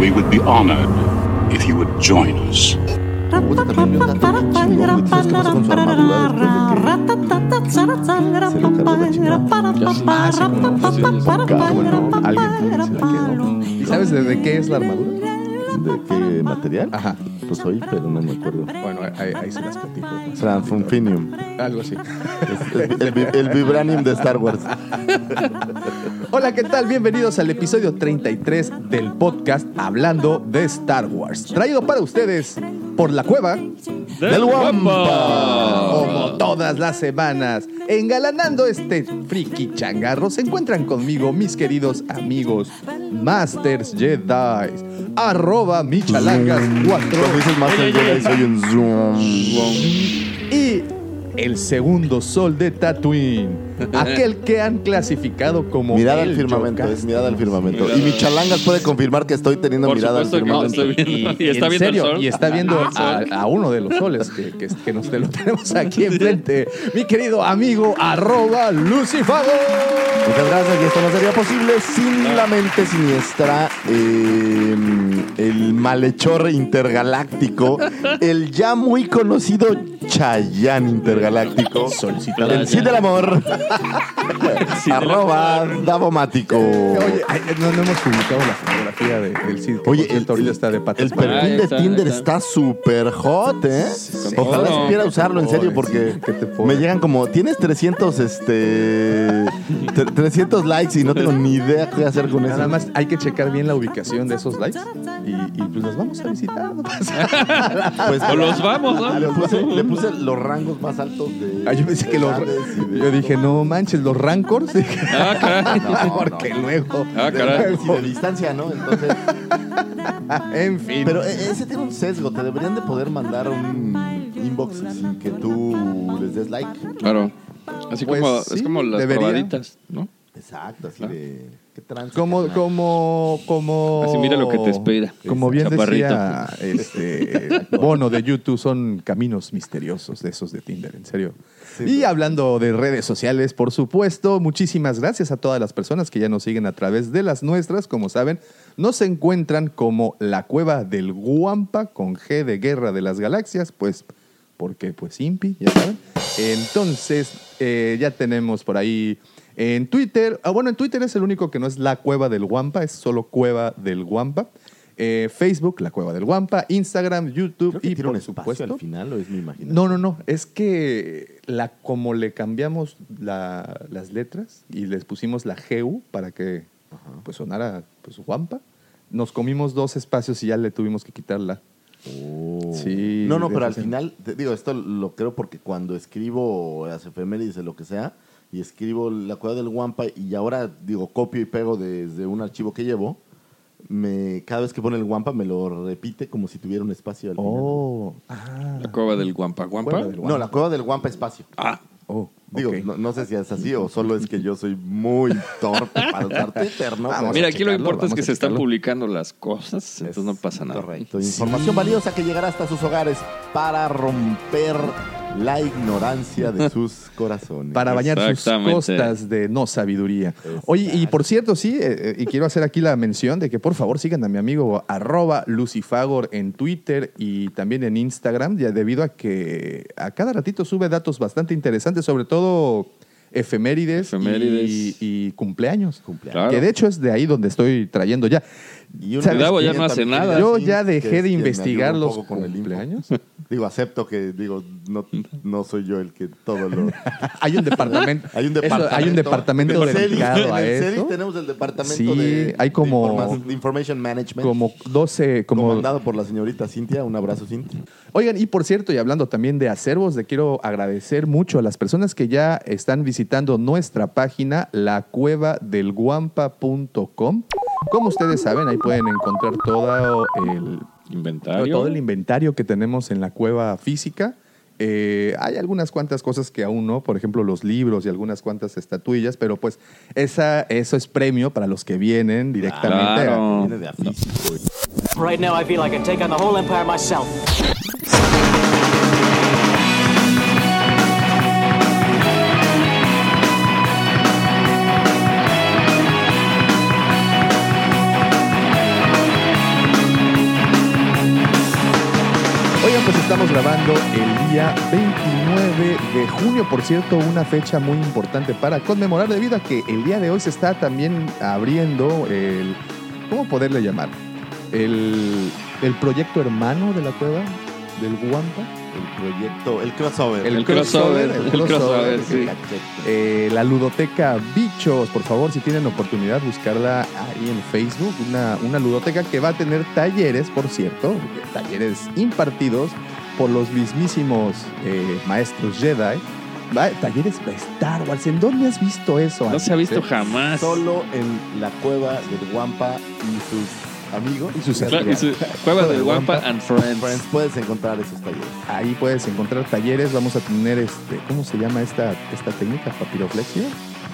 We would be honored if you would join us. Puta, también vio un dato bien chingón, güey. ¿Tú sabes qué pasó con su armadura después de que se lo cargó la chingada? Alguien también se la quedó. ¿Y sabes de, de qué es la armadura? ¿De qué material? Ajá. Pues hoy, pero no me acuerdo. Bueno, ahí, ahí se las platico. Transfunfinium. Algo así. El, el vi- el vibranium de Star Wars. Hola, ¿qué tal? Bienvenidos al episodio 33 del podcast Hablando de Star Wars. Traído para ustedes por la cueva ¡Del Wampa! Como todas las semanas, engalanando este friki changarro, se encuentran conmigo mis queridos amigos Masters Jedi, arroba michalangas4 Cuando dices Master Jedi, soy un zoom. y el segundo sol de Tatooine, aquel que han clasificado como Mirada el al firmamento, es mirada al firmamento. Y mi chalangas puede confirmar que estoy teniendo Por mirada al no, firmamento. Y está en viendo el serio, sol. Y está viendo Ah, a, sol. a uno de los soles que, que, que nos te lo tenemos aquí enfrente. Mi querido amigo, arroba Lucifago. Muchas gracias, y esto no sería posible sin la mente siniestra, eh, el malhechor intergaláctico, el ya muy conocido Chayán intergaláctico, Solicitado. el Cid del Amor, arroba Davomático. Oye, ay, no, no hemos publicado la fotografía de- del Cid. que Oye, por cierto, ahorita está de patas el para perfil de está, Tinder está súper hot, ¿eh? Ojalá todo. supiera usarlo en serio porque sí, ¿qué te pone? me llegan como, tienes 300, este, tre- 300 likes y no tengo ni idea qué hacer con eso. Nada más hay que checar bien la ubicación de esos likes y, y pues los vamos a visitar. no. Pues, O los vamos, ¿no? Le puse, le puse los rangos más altos de. Ah, yo pensé que los. de- Yo dije, no manches, los rancors. Ah, caray. No, porque no. luego. Ah, de caray. y de distancia, ¿no? Entonces. En fin. Pero eh, ese tiene un sesgo. Te deberían de poder mandar un inbox sin que tú les des like. Claro. Así Pues como, sí, es como las debería. probaditas, ¿no? Exacto, así de. ¿Qué trance? como, como, como. Así mira lo que te espera. Como bien Chaparrito. decía este Bono de YouTube, son caminos misteriosos de esos de Tinder, en serio. Sí, y hablando de redes sociales, por supuesto, muchísimas gracias a todas las personas que ya nos siguen a través de las nuestras. Como saben, nos encuentran como la cueva del Guampa con G de Guerra de las Galaxias, pues porque pues Impi, ya saben. Entonces, eh, ya tenemos por ahí en Twitter, ah, bueno, en Twitter es el único que no es la cueva del Guampa, es solo cueva del Guampa. Eh, Facebook, la cueva del Guampa, Instagram, YouTube Creo que y tiene un por espacio supuesto. al final, o es mi imaginación. No, no, no. Es que la, como le cambiamos la- las letras y les pusimos la GU para que pues sonara pues guampa, nos comimos dos espacios y ya le tuvimos que quitarla. Oh. Sí, No, no, pero al final, te digo, esto lo creo porque cuando escribo las efemérides de lo que sea, y escribo la cueva del Wampa, y ahora digo, copio y pego desde un archivo que llevo, me, cada vez que pone el Wampa me lo repite como si tuviera un espacio al. Oh, ah, La cueva del Guampa. ¿Guampa? No, la cueva del Wampa espacio. Ah, oh, Digo, ok. no, no sé si es así o solo es que yo soy muy torpe para usar Twitter, ¿no? Vamos mira, aquí lo importante es que se están publicando las cosas, entonces no pasa nada. Correcto. Información valiosa que llegará hasta sus hogares para romper la ignorancia de sus corazones. Para bañar sus costas de no sabiduría. Oye, y por cierto, sí, eh, eh, y quiero hacer aquí la mención de que por favor sigan a mi amigo arroba Lucifagor en Twitter y también en Instagram, ya debido a que a cada ratito sube datos bastante interesantes, sobre todo efemérides, Efemérides. Y, y cumpleaños. Claro. Que de hecho es de ahí donde estoy trayendo ya. Y. Gabo ya no hace nada. Yo ya dejé de investigar los cumpleaños. Digo, acepto que, digo, no, no soy yo el que todo lo... Hay un departamento. Hay un eso, departamento. hay un departamento En el dedicado a En el CEDIS eso. tenemos el departamento Sí, de, hay como- de, Information Management. Como 12, como comandado por la señorita Cintia. Un abrazo, Cintia. Oigan, y por cierto, y hablando también de acervos, le quiero agradecer mucho a las personas que ya están visitando nuestra página, lacuevadelguampa.com. Como ustedes saben, ahí pueden encontrar todo el, Inventario. todo el inventario que tenemos en la cueva física. Eh, hay algunas cuantas cosas que aún no, por ejemplo los libros y algunas cuantas estatuillas, pero pues esa, eso es premio para los que vienen directamente. a- Claro. Viene de a físico. Right now, I feel I can take on the whole empire myself. Estamos grabando el día 29 de junio, por cierto, una fecha muy importante para conmemorar debido a que el día de hoy se está también abriendo el, ¿cómo poderle llamar? El, el proyecto hermano de la cueva del Guampa. El proyecto, el crossover. El El crossover, crossover, el crossover, sí. Eh, la ludoteca Bichos, por favor, si tienen oportunidad, buscarla ahí en Facebook. Una, una ludoteca que va a tener talleres, por cierto, talleres impartidos por los mismísimos eh, maestros Jedi. Talleres de Star Wars. ¿En dónde has visto eso? No antes, se ha visto jamás. Solo en la cueva del Guampa y sus amigos. Y sus Claro, y su- Cueva del Wampa and Friends. Friends, puedes encontrar esos talleres. Ahí puedes encontrar talleres. Vamos a tener este, ¿cómo se llama esta, esta técnica? ¿Papiroflexia?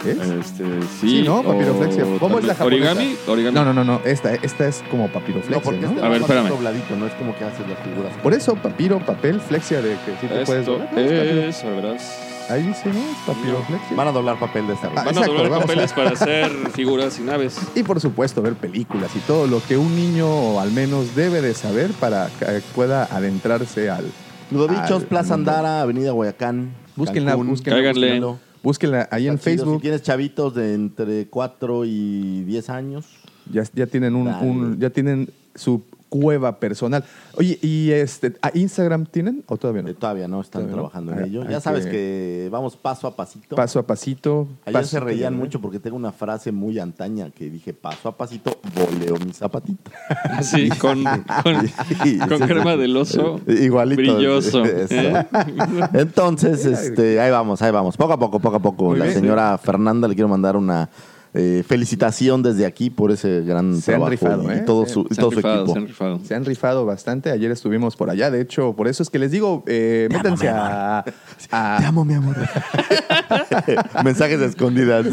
¿Es? Este, sí. Sí, ¿no? Papiroflexia. ¿Cómo es la japonesa? Origami. Origami. No, no, no, no. Esta, esta es como papiroflexia, No, porque ¿no? este A ver, va más espérame. dobladito, no es como que haces las figuras. Por eso, papiro, papel, flexia de que sí te puedes Esto doblar. No, es papiro. es, a verás. Ahí dice, ¿no? Es papiroflexia. Van a doblar papel de esta Ah, Van a doblar vamos a- papeles para hacer figuras y naves. Y por supuesto, ver películas y todo lo que un niño al menos debe de saber para que pueda adentrarse al... Ludovichos, al Plaza mundo. Andara, Avenida Guayacán. Búsquenla, Cancún. búsquenla. Cáiganle. Búsquenla ahí en Está chido. Facebook. Si tienes chavitos de entre 4 y 10 años, Ya, ya tienen un, Dale. un- ya tienen su cueva personal. Oye, ¿y este a Instagram tienen o todavía no? eh, todavía no están Todavía no. trabajando en Ah, ello. Ya sabes que- que vamos paso a pasito. Paso a pasito. Ayer paso se reían mucho porque tengo una frase muy antaña que dije paso a pasito, voleo mi zapatito. Así, con, con, Sí, con crema del oso. Igualito. Brilloso. Eso. ¿eh? Entonces, este, ahí vamos, ahí vamos. Poco a poco, poco a poco. Muy La bien. señora Fernanda le quiero mandar una eh, felicitación desde aquí por ese gran Se han rifado, y ¿eh? todo Se- su, y Se todo han su rifado, equipo. se han rifado. Se han rifado bastante. Ayer estuvimos por allá. De hecho, por eso es que les digo, eh, métanse a, a- Te amo, mi amor. Mensajes escondidas.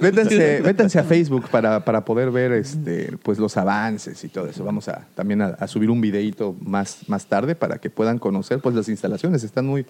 Métanse, métanse a Facebook para, para poder ver este, pues, los avances y todo eso. Vamos a, también a, a subir un videito más, más tarde para que puedan conocer pues, las instalaciones. Están muy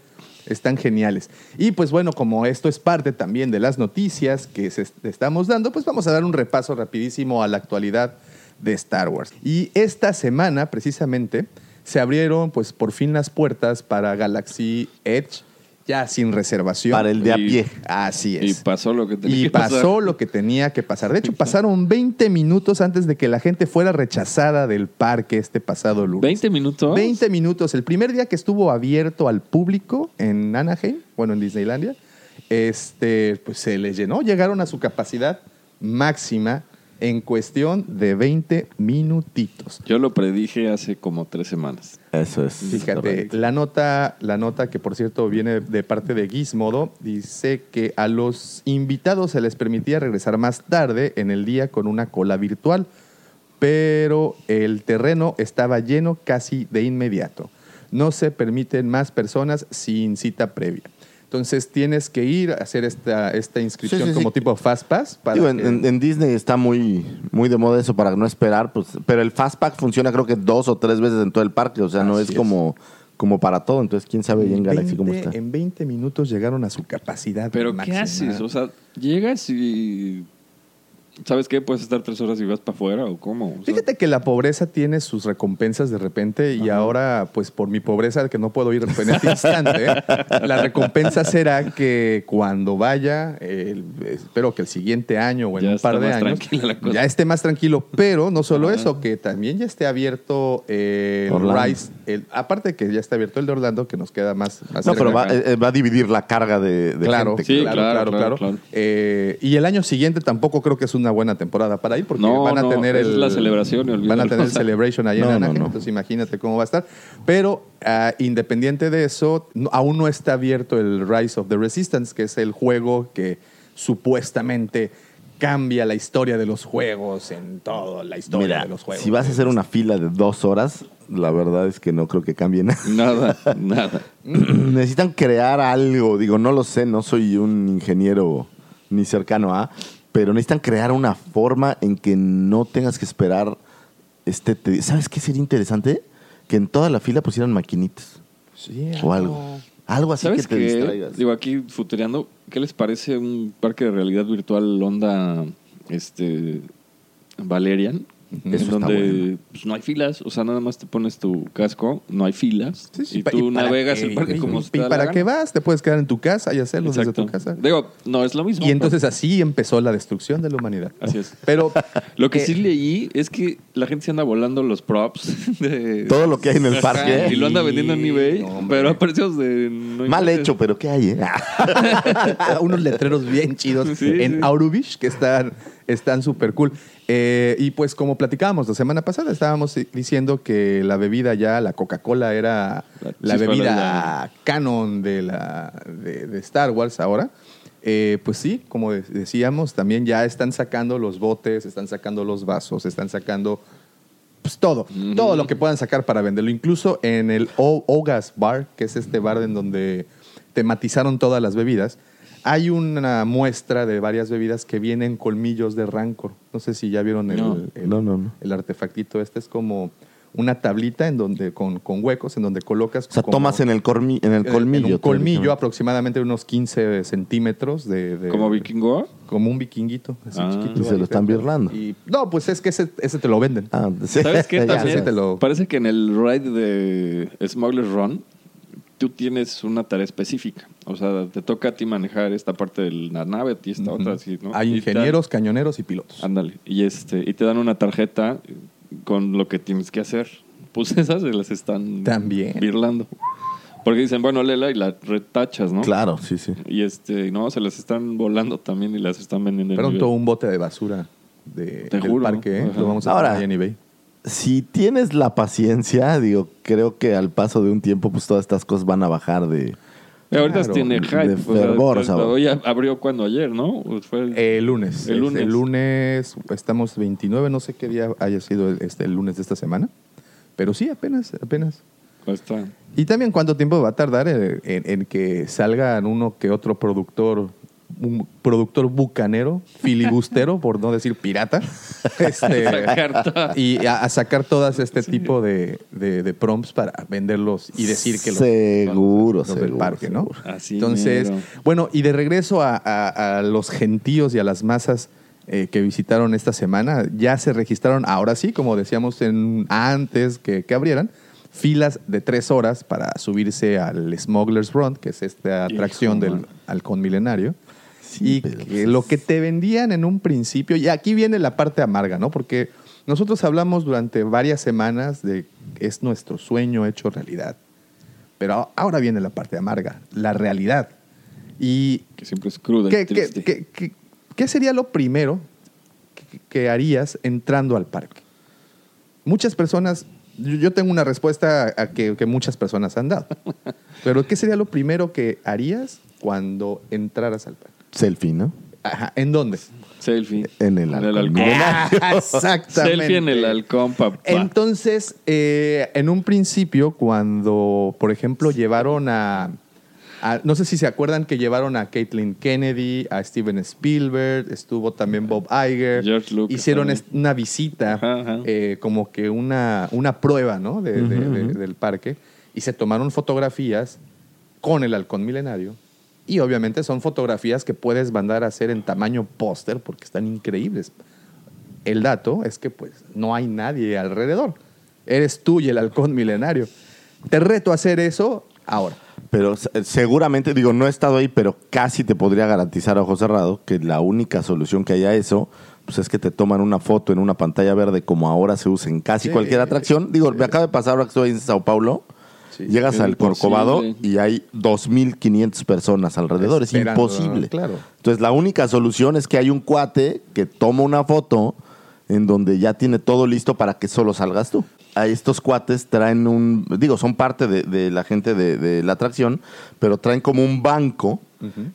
están geniales. Y pues bueno, como esto es parte también de las noticias que se est- estamos dando, pues vamos a dar un repaso rapidísimo a la actualidad de Star Wars. Y esta semana, precisamente, se abrieron pues por fin las puertas para Galaxy Edge, ya sin reservación. Para el de a Y- pie. Así Y es. pasó lo que tenía Y que pasar. pasó lo que tenía que pasar. De hecho, pasaron 20 minutos antes de que la gente fuera rechazada del parque este pasado lunes. 20 minutos. 20 minutos. El primer día que estuvo abierto al público en Anaheim, bueno, en Disneylandia, este, pues se les llenó. Llegaron a su capacidad máxima en cuestión de 20 minutitos. Yo lo predije hace como tres semanas. Eso es. Fíjate, correcto. la nota, la nota que por cierto viene de parte de Gizmodo, dice que a los invitados se les permitía regresar más tarde en el día con una cola virtual, pero el terreno estaba lleno casi de inmediato. No se permiten más personas sin cita previa. Entonces tienes que ir a hacer esta, esta inscripción Sí, sí, sí. como tipo Fast Pass. Para Digo, en, que- en- en Disney está muy, muy de moda eso para no esperar, pues, pero el Fastpack funciona creo que dos o tres veces en todo el parque, o sea, no es es. como, como para todo, entonces quién sabe ahí en Galaxy cómo 20 está. En 20 minutos llegaron a su capacidad. Pero ¿qué haces? O sea, llegas y... ¿Sabes qué? ¿Puedes estar tres horas y vas para afuera o cómo? O sea, Fíjate que la pobreza tiene sus recompensas de repente y ahora, pues por mi pobreza, que no puedo ir en este instante, la recompensa será que cuando vaya, espero que el siguiente año o en Ya un par de años, ya esté más tranquilo. Pero no solo Ajá. eso, que también ya esté abierto eh, el Orlando. Rise, el- aparte que ya está abierto el de Orlando, que nos queda más, más No, cerca pero va, eh, va a dividir la carga de, de Claro, gente. Sí, claro, claro, claro, claro, claro. claro. Eh, y el año siguiente tampoco creo que es una buena temporada para ir porque No, van a no, tener es el, la celebración, van a tener el celebration ahí no, en Anaheim, entonces imagínate cómo va a estar. Pero ah, independiente de eso, aún no está abierto el Rise of the Resistance, que es el juego que supuestamente cambia la historia de los juegos en todo, la historia Mira, de los juegos. si vas a hacer una fila de dos horas, la verdad es que no creo que cambie nada. Nada, nada. Necesitan crear algo, digo, no lo sé, no soy un ingeniero ni cercano a, pero necesitan crear una forma en que no tengas que esperar este... te- ¿Sabes qué sería interesante? Que en toda la fila pusieran maquinitas Sí, o algo. Algo así que ¿Sabes te qué? distraigas. Digo, aquí futureando, ¿qué les parece un parque de realidad virtual onda este Valerian? Eso En está donde bueno. pues, no hay filas, o sea, nada más te pones tu casco, no hay filas, Sí, sí, y tú navegas qué- el parque y- como y, la para qué vas, te puedes quedar en tu casa y hacerlo desde Exacto. tu casa. Digo, no es lo mismo. Y entonces así empezó la destrucción de la humanidad. Así es. Pero Lo que eh, sí leí es que la gente se anda volando los props de Todo lo que hay en el Ajá, parque. y lo anda vendiendo en eBay, No, pero a precios de no Mal hecho, pero ¿qué hay? eh? unos letreros bien chidos Sí, en. Aurubish que están están súper cool. Eh, y pues como platicábamos la semana pasada, estábamos diciendo que la bebida ya, la Coca-Cola era La bebida canon de, la, de, de Star Wars ahora. Eh, pues sí, como de- decíamos, también ya están sacando los botes, están sacando los vasos, están sacando pues todo, todo lo que puedan sacar para venderlo. Incluso en el O- Ogas Bar, que es este bar en donde tematizaron todas las bebidas, hay una muestra de varias bebidas que vienen colmillos de Rancor. No sé si ya vieron el, No. el- No, no, no. el artefactito. Este es como una tablita en donde con, con huecos en donde colocas. O sea, como- tomas en el, cormi- en el colmillo. en un colmillo aproximadamente unos 15 centímetros de, de- como vikingo. como un vikinguito así Ah. chiquito Y se lo están birlando. Y- no pues es que ese, ese te lo venden Ah, sí. ¿Sabes qué? Ya También sé. te lo- parece que en el ride de Smuggler's Run tú tienes una tarea específica. O sea, te toca a ti manejar esta parte de la nave y esta otra así, ¿no? hay Y ingenieros cañoneros y pilotos Ándale. Y este y te dan una tarjeta con lo que tienes que hacer. Pues esas se las están También. birlando. Porque dicen, bueno, lela y la retachas, ¿no? Claro, sí, sí. Y este, no, se las están volando también y las están vendiendo en pronto un bote de basura de, Te del juro. parque ¿eh? Ajá. lo vamos a Ahora- en eBay Si tienes la paciencia, digo, creo que al paso de un tiempo, pues todas estas cosas van a bajar de... Ahorita Claro, tiene de hype. o sea, fervor, pues, hoy abrió cuando ayer, ¿no? O fue el- el lunes El Es lunes. el lunes estamos 29 no sé qué día haya sido el, este, el lunes de esta semana pero sí apenas apenas está. Y también cuánto tiempo va a tardar en, en- en que salgan uno que otro productor, un productor bucanero, filibustero, por no decir pirata, este, y a, a sacar todas este tipo de, de- de prompts para venderlos y decir que los, Seguro, los del seguro, parque, ¿no? Así Entonces, mero. bueno, y de regreso a, a- a los gentíos y a las masas eh, que visitaron esta semana, ya se registraron, ahora sí, como decíamos en, antes que, que abrieran, filas de tres horas para subirse al Smuggler's Run, que es esta atracción Hijo, del halcón milenario. Sí, y pero que lo que te vendían en un principio, y aquí viene la parte amarga, ¿no? Porque nosotros hablamos durante varias semanas de que es nuestro sueño hecho realidad. Pero ahora viene la parte amarga, la realidad. Y Que siempre es cruda ¿qué, qué- qué- qué- qué sería lo primero que, que harías entrando al parque? Muchas personas, yo yo tengo una respuesta a que, que muchas personas han dado. Pero ¿qué sería lo primero que harías cuando entraras al parque? Selfie, ¿no? Ajá, ¿En dónde? Selfie. En el halcón halcón. milenario. Exactamente. Selfie en el halcón, papá. Entonces, eh, en un principio, cuando, por ejemplo, llevaron a, a- No sé si se acuerdan que llevaron a Caitlin Kennedy, a Steven Spielberg, estuvo también Bob Iger. George Lucas Hicieron también. una visita, Ajá, ajá. eh, como que una, una prueba ¿no? de- de- de- del parque, y se tomaron fotografías con el halcón milenario. Y obviamente son fotografías que puedes mandar a hacer en tamaño póster porque están increíbles. El dato es que pues no hay nadie alrededor. Eres tú y el halcón milenario. Te reto a hacer eso ahora. Pero se- seguramente, digo, no he estado ahí, pero casi te podría garantizar a ojo cerrado que la única solución que haya eso, pues es que te toman una foto en una pantalla verde como ahora se usa en casi Sí, cualquier atracción. Digo, me acaba de pasar ahora que estoy en Sao Paulo. Sí. Llegas al Corcovado y hay 2.500 personas alrededor. Es imposible. claro. Entonces, la única solución es que hay un cuate que toma una foto en donde ya tiene todo listo para que solo salgas tú. A estos cuates traen un, digo, son parte de, de la gente de, de la atracción, pero traen como un banco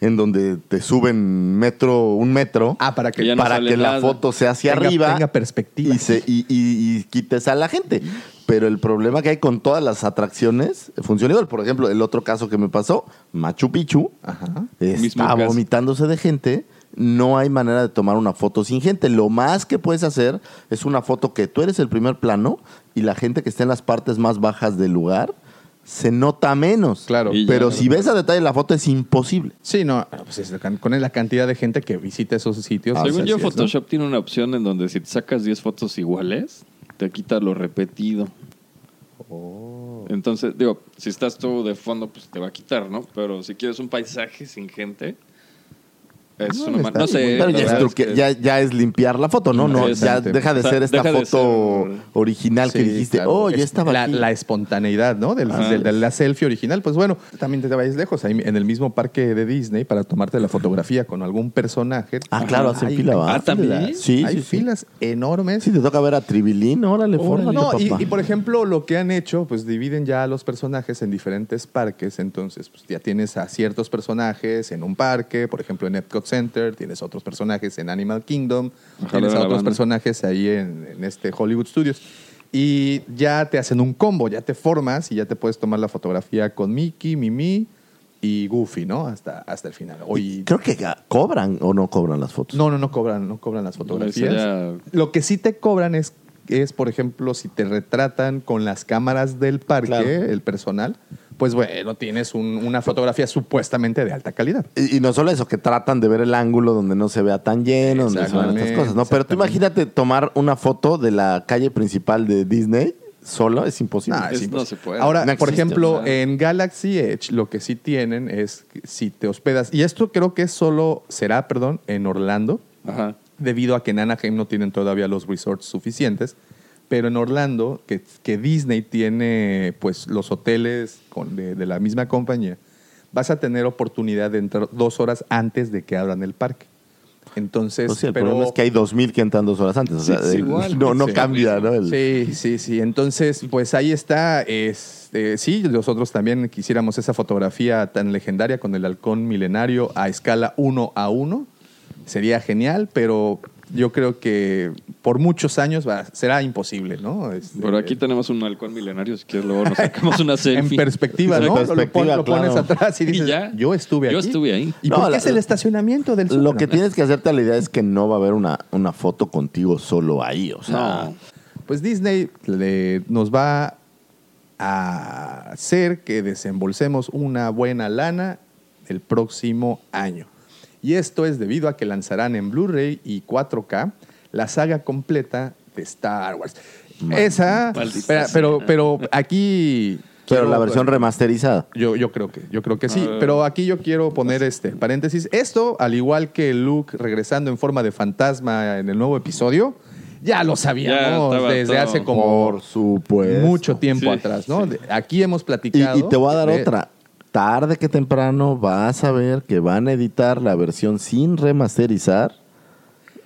en donde te suben metro, un metro, Ah, para que, no para que la foto sea hacia tenga, arriba tenga perspectiva. y, se, y, y- y quites a la gente. Pero el problema que hay con todas las atracciones funciona igual. Por ejemplo, el otro caso que me pasó, Machu Picchu, Ajá. Mismo está caso. vomitándose de gente. No hay manera de tomar una foto sin gente. Lo más que puedes hacer es una foto que tú eres el primer plano y la gente que está en las partes más bajas del lugar se nota menos. Claro. Y Pero si ves a detalle la foto es imposible. Sí, no, pues es la can- con la cantidad de gente que visita esos sitios. Ah, pues, Según yo, así es, ¿no? Photoshop tiene una opción en donde si te sacas 10 fotos iguales, te quita lo repetido. Oh. Entonces, digo, si estás tú de fondo, pues te va a quitar, ¿no? Pero si quieres un paisaje sin gente, es No, una sé. Pero ya es, que- ya, ya es limpiar la foto, ¿no? no ya deja de ser esta foto ser- original que dijiste, claro. oh, ya Es estaba la, aquí. la espontaneidad, ¿no? Del- de la selfie original. Pues bueno, también te vayas lejos. Ahí en el mismo parque de Disney, para tomarte la fotografía con algún personaje. Ah, claro, hacen hay- fila. Ah, ¿también? Sí, hay sí, sí. filas enormes. Sí, te toca ver a Tribilín, órale, fórmate, No, y, papá. y, por ejemplo, lo que han hecho, pues dividen ya a los personajes en diferentes parques. Entonces, pues ya tienes a ciertos personajes en un parque, por ejemplo, en Epcot Center, tienes otros personajes en Animal Kingdom, Ojalá tienes a otros banda. personajes ahí en, en este Hollywood Studios. Y ya te hacen un combo, ya te formas y ya te puedes tomar la fotografía con Mickey, Mimi y Goofy, ¿no? Hasta, hasta el final. Hoy, Creo que cobran o no cobran las fotos. no, no, no cobran, no cobran las fotografías. sería- Lo que sí te cobran es, es, por ejemplo, si te retratan con las cámaras del parque, Claro. el personal, pues bueno, tienes un- una fotografía supuestamente de alta calidad. Y, y no solo eso, que tratan de ver el ángulo donde no se vea tan lleno, donde se vean estas cosas, ¿no? Pero tú imagínate tomar una foto de la calle principal de Disney solo, es imposible. Nah, Es- sí, no se puede. Ahora, No por ejemplo, en Galaxy Edge lo que sí tienen es que si te hospedas, y esto creo que solo será, perdón, en Orlando, Ajá. debido a que en Anaheim no tienen todavía los resorts suficientes. Pero en Orlando, que, que Disney tiene pues los hoteles con- de, de la misma compañía, vas a tener oportunidad de entrar dos horas antes de que abran el parque. Entonces, Pues sí, el pero- problema es que hay 2.000 que entran dos horas antes. O sea, Sí, igual. no, no Sí. cambia, ¿no? El- Sí, sí, sí. Entonces, pues ahí está. Este, sí, nosotros también quisiéramos esa fotografía tan legendaria con el halcón milenario a escala 1 a 1. Sería genial, pero yo creo que por muchos años va- será imposible, ¿no? Este, Por aquí tenemos un halcón milenario, si quieres luego nos sacamos una en selfie. perspectiva, ¿no? En Lo pon- perspectiva, lo, pones claro. atrás y Y dices, ya. yo estuve Yo aquí. estuve ahí. ¿Y No, por qué la- es el estacionamiento del Lo que tienes que hacerte a la idea es que no va a haber una, una foto contigo solo ahí. O sea, No. Pues Disney le- nos va a hacer que desembolsemos una buena lana el próximo año. Y esto es debido a que lanzarán en Blu-ray y 4K la saga completa de Star Wars. Esa, pero, pero, pero aquí... pero quiero- la versión remasterizada. yo, yo creo que, yo creo que sí. Ah. Pero aquí yo quiero poner este paréntesis. Esto, al igual que Luke regresando en forma de fantasma en el nuevo episodio, ya lo sabíamos Ya desde todo. hace como Por mucho tiempo Sí, atrás, ¿no? sí. Aquí hemos Y, platicado. y te voy a dar de- otra. Tarde que temprano vas a ver que van a editar la versión sin remasterizar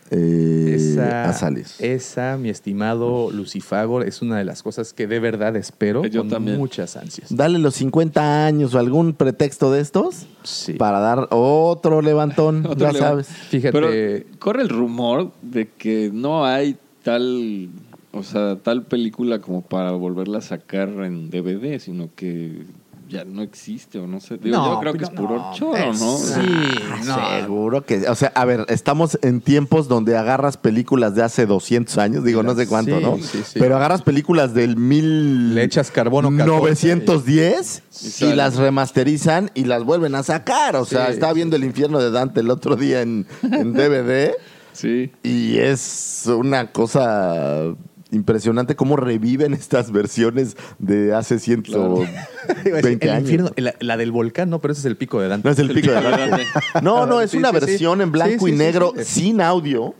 eh, Esa, a salir. esa, mi estimado Lucifagor, es una de las cosas que de verdad espero Yo con también. muchas ansias. Dale los 50 años o algún pretexto de estos Sí. para dar otro levantón, Otro ya sabes. Fíjate, Pero corre el rumor de que no hay tal, o sea, tal película como para volverla a sacar en DVD, sino que ya no existe o no sé. Digo, No, yo creo que es puro no, choro, es- ¿no? sí. no. Seguro que, o sea, a ver, estamos en tiempos donde agarras películas de hace 200 años, digo, no sé cuánto, Sí, ¿no? sí, sí. Pero agarras películas del mil... Le echas carbono 14 910 y las remasterizan y las vuelven a sacar. O sea, Sí, estaba viendo El infierno de Dante el otro día en, en DVD Sí. y es una cosa impresionante cómo reviven estas versiones de hace 120 Iba a decir, el años. infierno, la, la del volcán, no, pero ese es el pico de Dante. No es el pico de Dante. No, no, es Sí, una sí, sí. versión en blanco Sí, y sí, sí, negro sí. sin audio.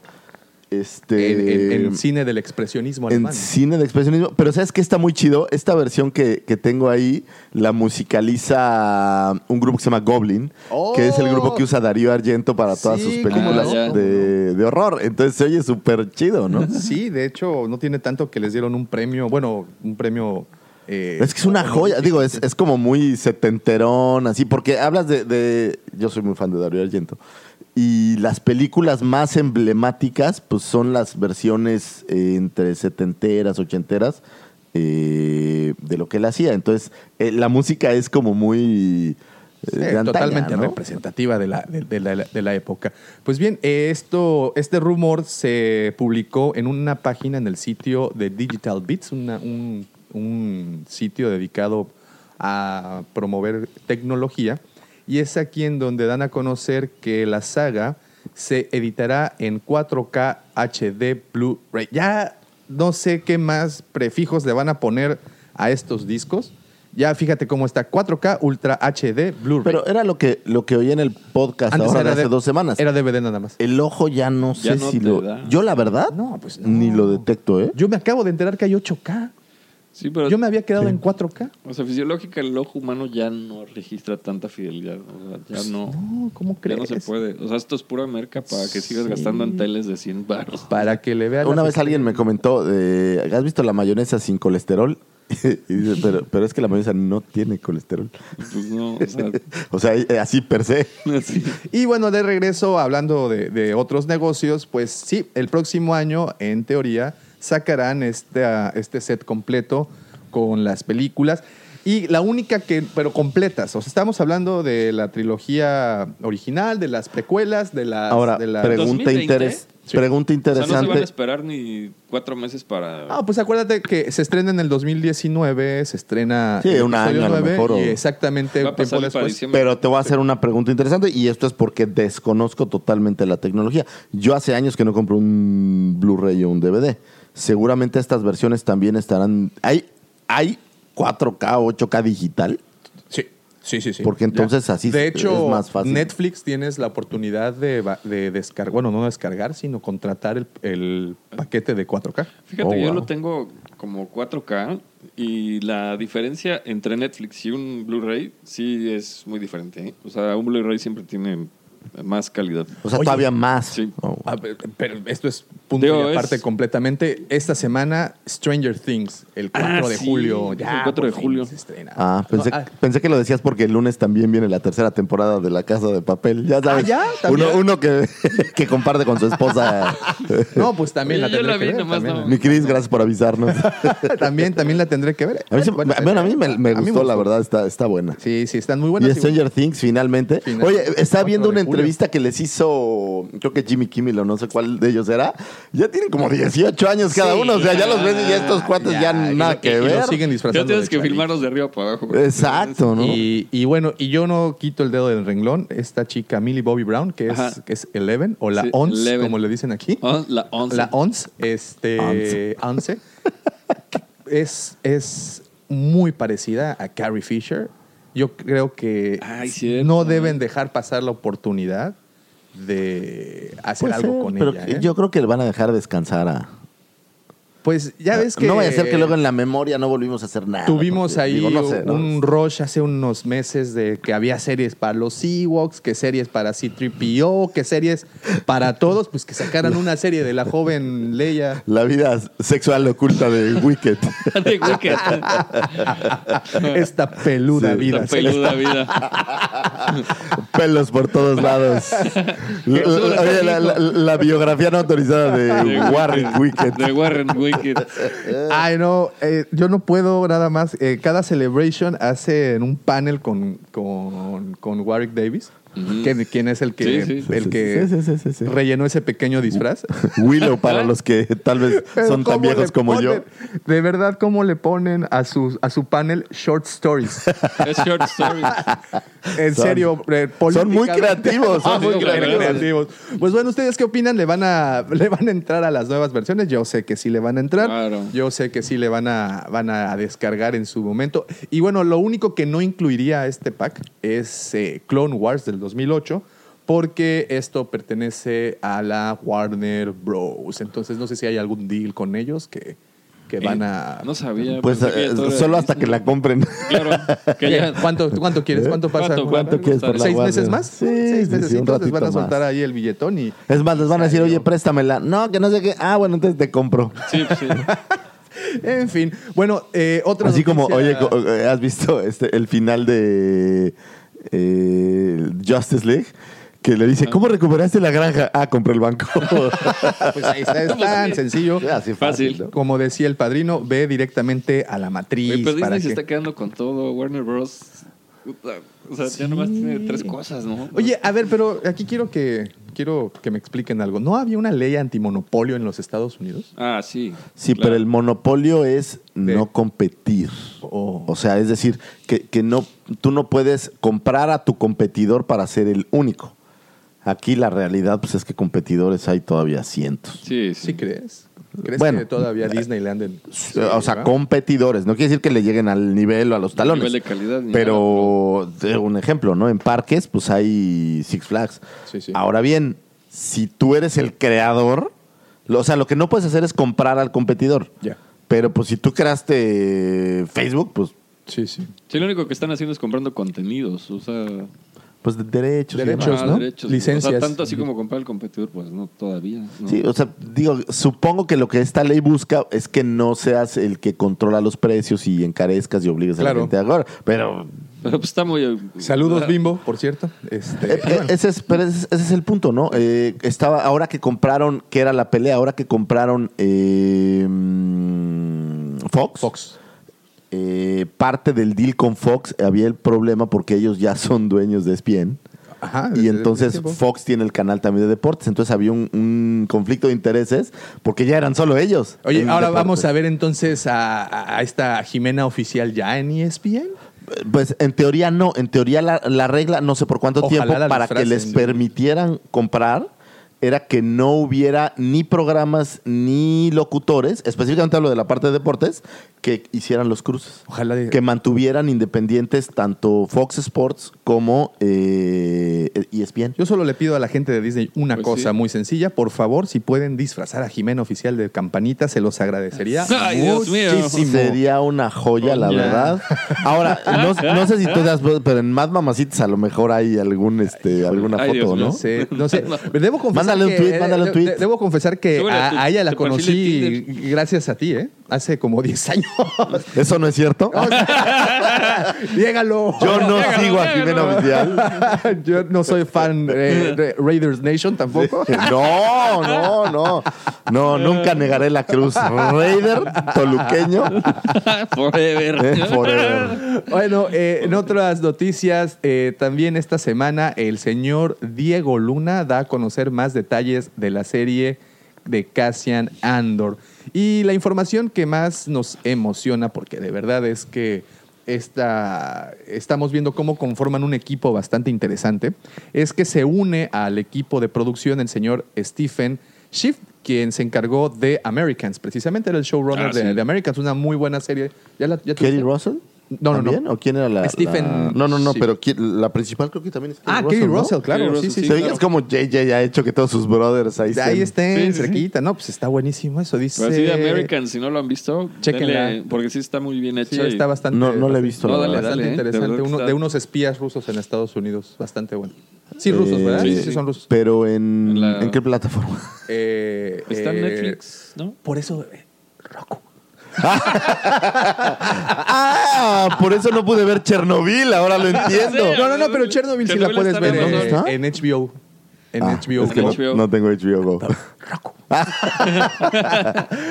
Este, en, en- en cine del expresionismo en cine de expresionismo. Pero ¿sabes qué está muy chido? Esta versión que, que tengo ahí la musicaliza un grupo que se llama Goblin, Oh. que es el grupo que usa Darío Argento para todas Sí, sus películas de, de horror. Entonces se oye súper chido, ¿no? Sí, de hecho, no tiene tanto que les dieron un premio, bueno, un premio eh, Es que es una joya, digo, es, es como muy setenterón, así, porque hablas de, de- Yo soy muy fan de Dario Argento. Y las películas más emblemáticas, pues son las versiones eh, entre setenteras, ochenteras, eh, de lo que él hacía. Entonces, eh, la música es como muy... eh, Sí, de antaña, totalmente ¿no? representativa de la, de, de la, de la época. Pues bien, esto, este rumor se publicó en una página en el sitio de Digital Beats, una- un, un sitio dedicado a promover tecnología. Y es aquí en donde dan a conocer que la saga se editará en 4K HD Blu-ray. Ya no sé qué más prefijos le van a poner a estos discos. Ya fíjate cómo está 4K Ultra HD Blu-ray. Pero era lo que, lo que oí en el podcast Antes ahora de era hace de- dos semanas. Era DVD nada más. El ojo ya no sé no si lo... da. Yo la verdad, No, pues no. ni lo detecto, ¿eh? Yo me acabo de enterar que hay 8K. Sí, pero Yo me había quedado en 4K. o sea, fisiológica el ojo humano ya no registra tanta fidelidad. O sea, ya no. No, ¿cómo Ya crees? no se puede. O sea, esto es pura merca para que sigas gastando en teles de 100 baros. Para que le vean. Una vez alguien me comentó, de, ¿has visto la mayonesa sin colesterol? y dice, pero, pero es que la mayonesa no tiene colesterol. Pues no, o sea, O sea, eh, así per se. así. Y bueno, de regreso, hablando de, de otros negocios, pues sí, el próximo año, en teoría, sacarán este, ah, este set completo con las películas. Y la única que, pero completas, o sea, estamos hablando de la trilogía original, de las precuelas, de las... Ahora, de las- pregunta, 2020? interes- Sí. pregunta O sea, no se van a interesante. esperar ni cuatro meses para. Ah, pues acuérdate que se estrena en el 2019, se estrena Sí, un año a lo 9, mejor, o- y exactamente Va a tiempo pasar para después. diciembre. pero te voy a hacer una pregunta interesante y esto es porque desconozco totalmente la tecnología. Yo hace años que no compro un Blu-ray o un DVD. Seguramente estas versiones también estarán... ¿Hay, hay 4K o 8K digital? Sí, sí, sí. sí. Porque entonces así De es hecho, más fácil. Netflix tienes la oportunidad de, de descargar, bueno, no descargar, sino contratar el, el paquete de 4K. Fíjate, Oh, yo wow. lo tengo como 4K y la diferencia entre Netflix y un Blu-ray sí es muy diferente. ¿eh? O sea, un Blu-ray siempre tiene más calidad. O sea, Oye, todavía más. sí. Oh. Ah, pe- pero esto es punto Digo, y aparte es- completamente. Esta semana, Stranger Things, el 4 Ah, de sí, julio. el Ya, 4 por de fin julio. se estrena. Ah, pensé, No, ah, pensé que lo decías porque el lunes también viene la tercera temporada de La Casa de Papel. Ya sabes. Ah. Uno, uno que, que comparte con su esposa. no, pues también Oye, la yo tendré la que ver. nomás también, no. Mi Cris, gracias por avisarnos. también, también la tendré que ver. A mí, se- Bueno, bueno, a mí me, me a mí gustó, la verdad, está, está buena. Sí, sí, están muy Y buenas. Stranger Things, finalmente. Final- Oye, 4 viendo de una julio. Entrevista que les hizo, creo que Jimmy Kimmel o no sé cuál de ellos era. Ya tienen como 18 años cada Sí, uno. O sea, ya los ves y ya estos cuates ya, nada que y ver. siguen Ya disfrazando tienes de que filmarlos de arriba para abajo. Exacto, ¿no? Y, y bueno, y yo no quito el dedo del renglón. Esta chica, Millie Bobby Brown, que es, que es Eleven, o la Sí, ONS, Eleven. como le dicen aquí. La 11. La ONS, este, ONCE, es, es muy parecida a Carrie Fisher. Yo creo que Ay, no deben dejar pasar la oportunidad de hacer Puede algo ser, con pero ella. ¿eh? yo creo que le van a dejar descansar a. pues ya ves que No vaya a ser que luego en la memoria no volvimos a hacer nada. Tuvimos porque, ahí digo, no sé, ¿no? un rush hace unos meses de que había series para los Ewoks, que series para C-3PO, que series para todos, pues que sacaran una serie de la joven Leia. La vida sexual oculta de Wicked. De Wicked. Esta peluda Sí. vida. La peluda vida. Pelos por todos lados. La, la- oye, la- la- la biografía no autorizada de De Warren Wicked. De Warren Wicked. Ay, no, eh, yo no puedo nada más. Eh, cada celebration hace en un panel con, con, con Warwick Davis, que, quien es el que, Sí, sí. el Sí, que sí, sí, sí, sí. rellenó ese pequeño disfraz. Willow para los que tal vez son tan ¿cómo viejos como yo. De verdad, ¿cómo le ponen a su, a su panel short stories? Es short story. En Son- serio, eh, son muy políticamente- creativos, son Ah, muy creativos. Pues bueno, ¿ustedes qué opinan? ¿Le van, a, ¿Le van a entrar a las nuevas versiones? Yo sé que sí le van a entrar. Claro. Yo sé que sí le van a, van a descargar en su momento. Y bueno, lo único que no incluiría a este pack es eh, Clone Wars del 2008. Porque esto pertenece a la Warner Bros. Entonces no sé si hay algún deal con ellos que, que van a... No sabía. Pues eh, solo hasta que la compren. Claro. Que ya. ¿Cuánto, ¿Cuánto quieres? ¿Cuánto pasa? ¿Cuánto? ¿Cuánto quieres por la ¿Seis Warner? meses más? Sí, Seis sí, meses. sí, un entonces van a soltar más. ahí el billetón y... Es más, les van a decir, oye, préstamela. No, que no sé qué. Ah, bueno, entonces te compro. Sí, pues sí. En fin, bueno, eh, otra Así como, oye, co- eh, ¿has visto este, el final de eh, Justice League? Que le dice, ¿cómo recuperaste la granja? Ah, compré el banco. pues ahí está, es tan sencillo. Así Fácil. ¿no? Como decía el padrino, ve directamente a la matriz. Oye, pero para Disney se que- está quedando con todo. Warner Bros. O sea, ya nomás tiene tres cosas, ¿no? Oye, a ver, pero aquí quiero que quiero que me expliquen algo. ¿No había una ley antimonopolio en los Estados Unidos? Ah, sí. Sí, claro. pero el monopolio es De- no competir. Oh. O sea, es decir, que, que no, tú no puedes comprar a tu competidor para ser el único. Aquí la realidad pues, es que competidores hay todavía cientos. Sí, sí. ¿Sí crees? ¿Crees Bueno, que todavía Disneyland en- o sea, competidores. No quiere decir que le lleguen al nivel o a los talones. nivel de calidad ni pero, de un ejemplo, ¿no? En parques, pues hay Six Flags. Sí, sí. Ahora bien, si tú eres el creador, lo- o sea, lo que no puedes hacer es comprar al competidor. Ya. Pero pues si tú creaste Facebook, pues, Sí, sí. Sí, lo único que están haciendo es comprando contenidos. O sea, pues de derechos. y Derechos, ah, ¿no? derechos. Licencias. O sea, tanto así como comprar el competidor, pues no, todavía. ¿no? Sí, o sea, digo, supongo que lo que esta ley busca es que no seas el que controla los precios y encarezcas y obligues a la gente a ahora. Pero Pero pues está muy. Saludos, Bimbo, por cierto. Este, Eh, eh, ese, es, pero ese, es- ese es el punto, ¿no? Eh, estaba, ahora que compraron, que era la pelea, ahora que compraron eh, mm, Fox, Fox. Eh, parte del deal con Fox había el problema porque ellos ya son dueños de ESPN. Ajá. Y entonces. Fox tiene el canal también de deportes. Entonces había un, un conflicto de intereses porque ya eran solo ellos. Oye, ahora deportes. vamos a ver entonces a, esta Jimena oficial ya en ESPN. Pues en teoría no, en teoría la, la regla, no sé por cuánto Ojalá tiempo, para que les permitieran comprar, era que no hubiera ni programas ni locutores, específicamente hablo de la parte de deportes, que hicieran los cruces. Ojalá de- Que mantuvieran independientes tanto Fox Sports como eh, ESPN. Yo solo le pido a la gente de Disney una Pues cosa sí. muy sencilla. Por favor, si pueden disfrazar a Jimena oficial de campanita, se los agradecería Ay, Dios mío. muchísimo. Sería una joya, la verdad. Ahora, no, no sé si tú has, pero en Más Mamacitas a lo mejor hay algún, este, alguna Ay, Dios foto, mío. ¿no? No sé, no sé. Debo confesar Mándale un tweet, mándale un tweet. de- Debo confesar que Súbele a a, tu- a ella la tu perfil de conocí Tinder. gracias a ti, ¿eh? Hace como 10 años. ¿Eso no es cierto? Llégalo. Yo no sigo a. Jimena Oficial. Yo no soy fan eh, de Raiders Nation tampoco. No, no, no. No, nunca negaré la cruz. Raider, toluqueño, Forever. eh, forever. Bueno, eh, en otras noticias, eh, también esta semana el señor Diego Luna da a conocer más detalles de la serie de Cassian Andor. Y la información que más nos emociona, porque de verdad es que esta, estamos viendo cómo conforman un equipo bastante interesante, es que se une al equipo de producción el señor Stephen Schiff, quien se encargó de Americans, precisamente era el showrunner Ah, de, sí. de Americans, una muy buena serie. ¿Ya la, ya ¿Kerry? Russell? No, no, no. ¿También? ¿O quién era la, Stephen- la- No, no, no, sí. pero ¿quién- la principal creo que también es Kerry Ah, Russell, Kerry ¿no? Russell, claro. Kerry sí, Russell, sí, sí, Se sí. ve que es como JJ ha hecho que todos sus brothers ahí, Ahí estén. cerquita. No, pues está buenísimo eso. Dice. Pero sí, de American, si no lo han visto, Chéquenla. denle, porque sí está muy bien hecha. Sí, está bastante. No, no la he visto. No, dale, verdad. Bastante dale, eh, de interesante. verdad que Uno- está- de unos espías rusos en Estados Unidos. Bastante bueno. Sí, rusos, Eh, ¿verdad? Sí, sí, sí, sí. son rusos. Pero en, En la- ¿en qué plataforma? Eh, Está en eh, Netflix, ¿no? Por eso, eh, Roku. Ah, por eso no pude ver Chernobyl, ahora lo entiendo. No, no, no, pero Chernobyl sí la puedes ver en Amazon. en HBO. En Ah, HBO. es que no, HBO. no tengo HBO Go.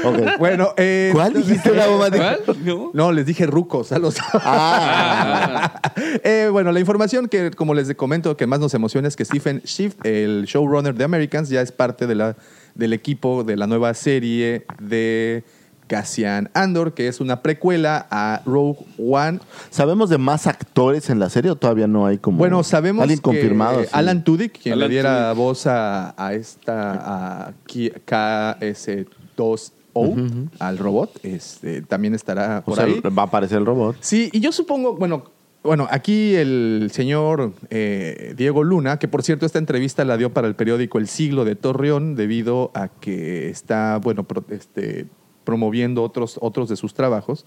Ok. Bueno, eh, ¿Cuál dijiste la bomba? ¿Cuál? ¿No? No, les dije rucos a los. Ah, Eh, bueno, la información que, como les comento, que más nos emociona es que Stephen Schiff, el showrunner de Americans, ya es parte de la, del equipo de la nueva serie de Cassian Andor, que es una precuela a Rogue One. ¿sabemos de más actores en la serie o todavía no hay como Bueno, sabemos alguien que confirmado? Alan Tudyk, quien Alan le diera Tudyk. voz a, a esta a Ki- KS2O, al robot, este, también estará O por sea, ahí. va a aparecer el robot. Sí, y yo supongo, bueno, bueno, aquí el señor eh, Diego Luna, que por cierto esta entrevista la dio para el periódico El Siglo de Torreón debido a que está, bueno, pro- este, promoviendo otros, otros de sus trabajos,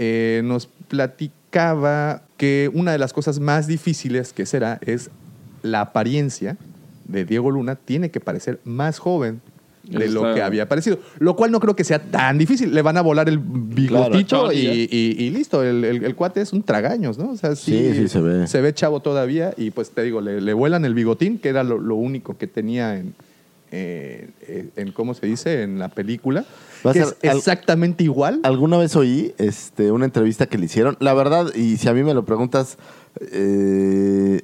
eh, nos platicaba que una de las cosas más difíciles que será es la apariencia de Diego Luna tiene que parecer más joven de lo que había aparecido. Lo cual no creo que sea tan difícil. Le van a volar el bigotito Claro, y, chaval, y- y listo. El, el- el cuate es un tragaños, ¿no? O sea, sí, Sí, sí, se ve. Se ve chavo todavía y pues te digo, le, le vuelan el bigotín, que era lo, lo único que tenía en, eh, en, ¿cómo se dice? En la película. Que es al- exactamente igual. Alguna vez oí este, una entrevista que le hicieron. La verdad, y si a mí me lo preguntas, eh,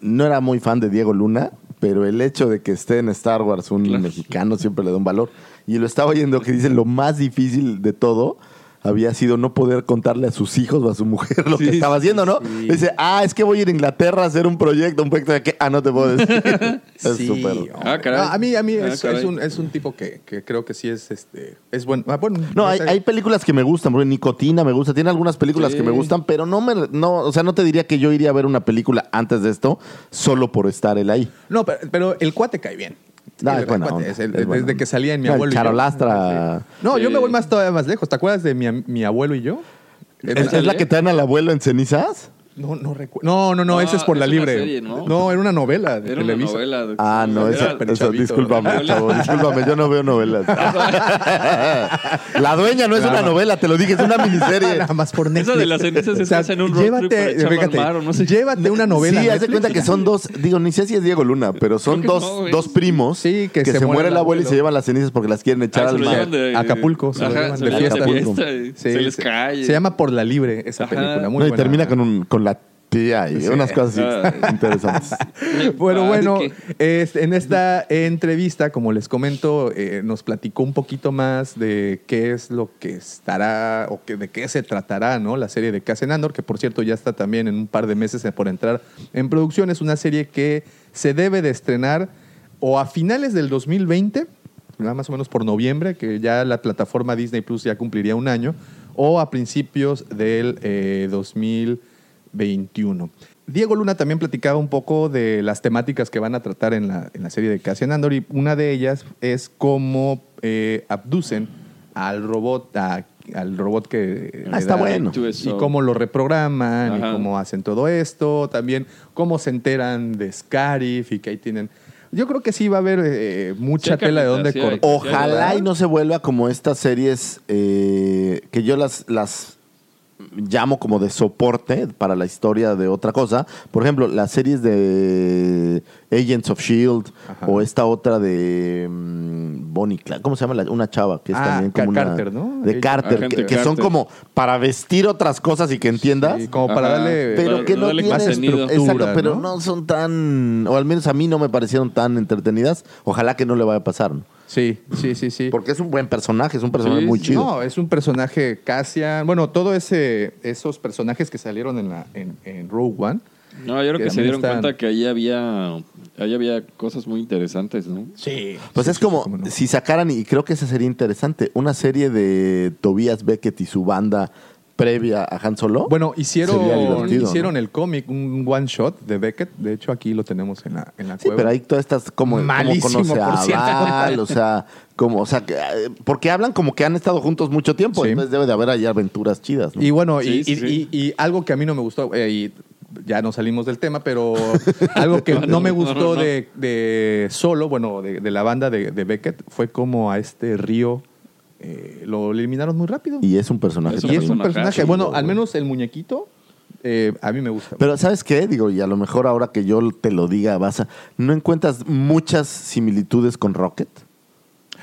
no era muy fan de Diego Luna, pero el hecho de que esté en Star Wars un Claro. mexicano siempre le da un valor. Y lo estaba oyendo que dice lo más difícil de todo había sido no poder contarle a sus hijos o a su mujer lo que estaba haciendo, ¿no? sí. Dice, ah, es que voy a ir a Inglaterra a hacer un proyecto, un proyecto de que, ah, no te puedo decir. es Sí, súper. Ah, caray. No, a mí, a mí Ah, es, un, es un tipo que, que creo que sí es este es bueno. Ah, bueno, No, hay, películas que me gustan, por ejemplo, Nicotina me gusta, tiene algunas películas Sí. que me gustan, pero no me no, o sea, no te diría que yo iría a ver una película antes de esto solo por estar él ahí. No, pero, pero el cuate cae bien. No, El es buena cuate onda, es el- es desde que salía en mi No, el abuelo. y yo. Charolastra. No, yo me voy más todavía más lejos. ¿Te acuerdas de mi, mi abuelo y yo? ¿Es, es la que traen al abuelo en cenizas? No, no recuerdo. No, no, no, No, ese es por la libre. serie, ¿no? era una novela de Era una Televisa. novela. de- Ah, no, Era- esa, pero eso, chavito. discúlpame, chavo, discúlpame, yo no veo novelas. la dueña no es una novela, te lo dije, es una miniserie. Nada más por Netflix. Esa de las cenizas es que hacen un road trip al fíjate, mar o no sé. llévate una novela. Sí, haz de Netflix cuenta que son dos, digo, ni sé si es Diego Luna, pero son Creo que dos, no, güey. dos primos Sí, que se, se muere muere el el abuelo y se llevan las cenizas porque las quieren echar Ah, se al lo mar. llevan de- Acapulco, se lo Ajá, llevan se de lo llevan fiesta. y Sí, se les cae. Se llama Por la Libre esa Ajá. película. Muy No, y buena. termina con, un- con la tía y Sí. unas cosas así Ah. interesantes. Bueno, bueno, ¿de este, en esta entrevista, como les comento, eh, nos platicó un poquito más de qué es lo que estará o que, de qué se tratará, ¿no? La serie de Cassian Andor, que por cierto ya está también en un par de meses por entrar en producción. Es una serie que se debe de estrenar o a finales del 2020, nada más o menos por noviembre, que ya la plataforma Disney Plus ya cumpliría un año, o a principios del eh, 2021. Diego Luna también platicaba un poco de las temáticas que van a tratar en la, en la serie de Cassian Andor y una de ellas es cómo eh, abducen al robot, a- al robot que... Ah, está da- bueno. Y cómo lo reprograman y cómo hacen todo esto. También cómo se enteran de Scarif y que ahí tienen... Yo creo que sí va a haber eh, mucha Sí tela de dónde sí cortar. Ojalá y no se vuelva como estas series eh, que yo las, las llamo como de soporte para la historia de otra cosa. Por ejemplo, las series de Agents of Shield Ajá. o esta otra de mm, Bonnie Clyde. ¿Cómo se llama? la- una chava que es Ah, también como una- Carter, ¿no? De Carter, que, que son como para vestir otras cosas y que entiendas. Sí, como para Ajá. darle... Pero Para que no darle tienen contenido. Exacto, Estructura, pero. ¿no? son tan, o al menos a mí no me parecieron tan entretenidas. Ojalá que no le vaya a pasar, ¿no? Sí, sí, sí, sí. Porque es un buen personaje, es un personaje Sí, muy chido. No, es un personaje Cassian. Bueno, todo ese esos personajes que salieron en la en, en Rogue One. No, yo creo Que que se dieron están- cuenta que ahí había, ahí había cosas muy interesantes, ¿no? Sí. Pues es como si sacaran, y creo que esa sería interesante, una serie de Tobias Beckett y su banda previa a Han Solo. Bueno, hicieron, hicieron ¿no? el cómic, un one shot de Beckett. De hecho, aquí lo tenemos en la, en la Sí, cueva. pero ahí todas estas como Malísimo, conoce a por cierto. Val, o sea, como, o sea, que, porque hablan como que han estado juntos mucho tiempo, Sí. entonces debe de haber ahí aventuras chidas, ¿no? Y bueno, Sí, y, sí, y- sí. y- y algo que a mí no me gustó, eh, y ya no salimos del tema, pero algo que No, me no, gustó no, no. De, de solo, bueno, de, de la banda de, de Beckett, fue como a este río eh, lo eliminaron muy rápido. Y es un personaje Es Y es un personaje, bueno, al menos el muñequito, eh, a mí me gusta. Pero ¿sabes qué? Digo, y a lo mejor ahora que yo te lo diga, vas a... ¿No encuentras muchas similitudes con Rocket?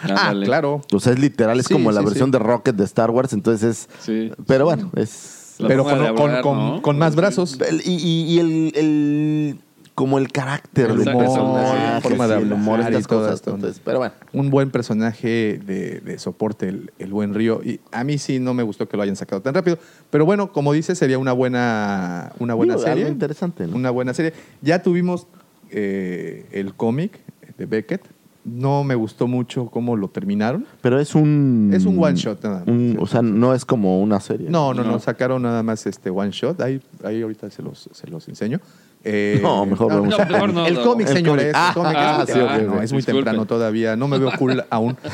ah, claro. O sea, es literal, es Sí, como la versión sí. de Rocket de Star Wars, entonces es... Sí. Pero bueno, es... La pero con, de con- hablar, con- ¿no? con más brazos. Y, y- y el, el- como el carácter El del humor, personaje, forma de humor, hablar y estas todo cosas. esto. entonces, pero bueno. Un buen personaje de, de soporte, el, el buen Río. Y a mí sí no me gustó que lo hayan sacado tan rápido. Pero bueno, como dices, sería una buena, una buena Digo, algo serie. interesante, ¿no? Una buena serie. Ya tuvimos eh, el cómic de Beckett. No me gustó mucho cómo lo terminaron. Pero es un... Es un one shot nada más. un- o sea, no es como una serie. No, no, no, No. sacaron nada más este one shot. Ahí, ahí ahorita se los, se los enseño. Eh, No, mejor vemos no, mejor no, El cómic, señores. cómic. el cómic Ah, es, sí, muy es muy temprano todavía. No me veo cool aún.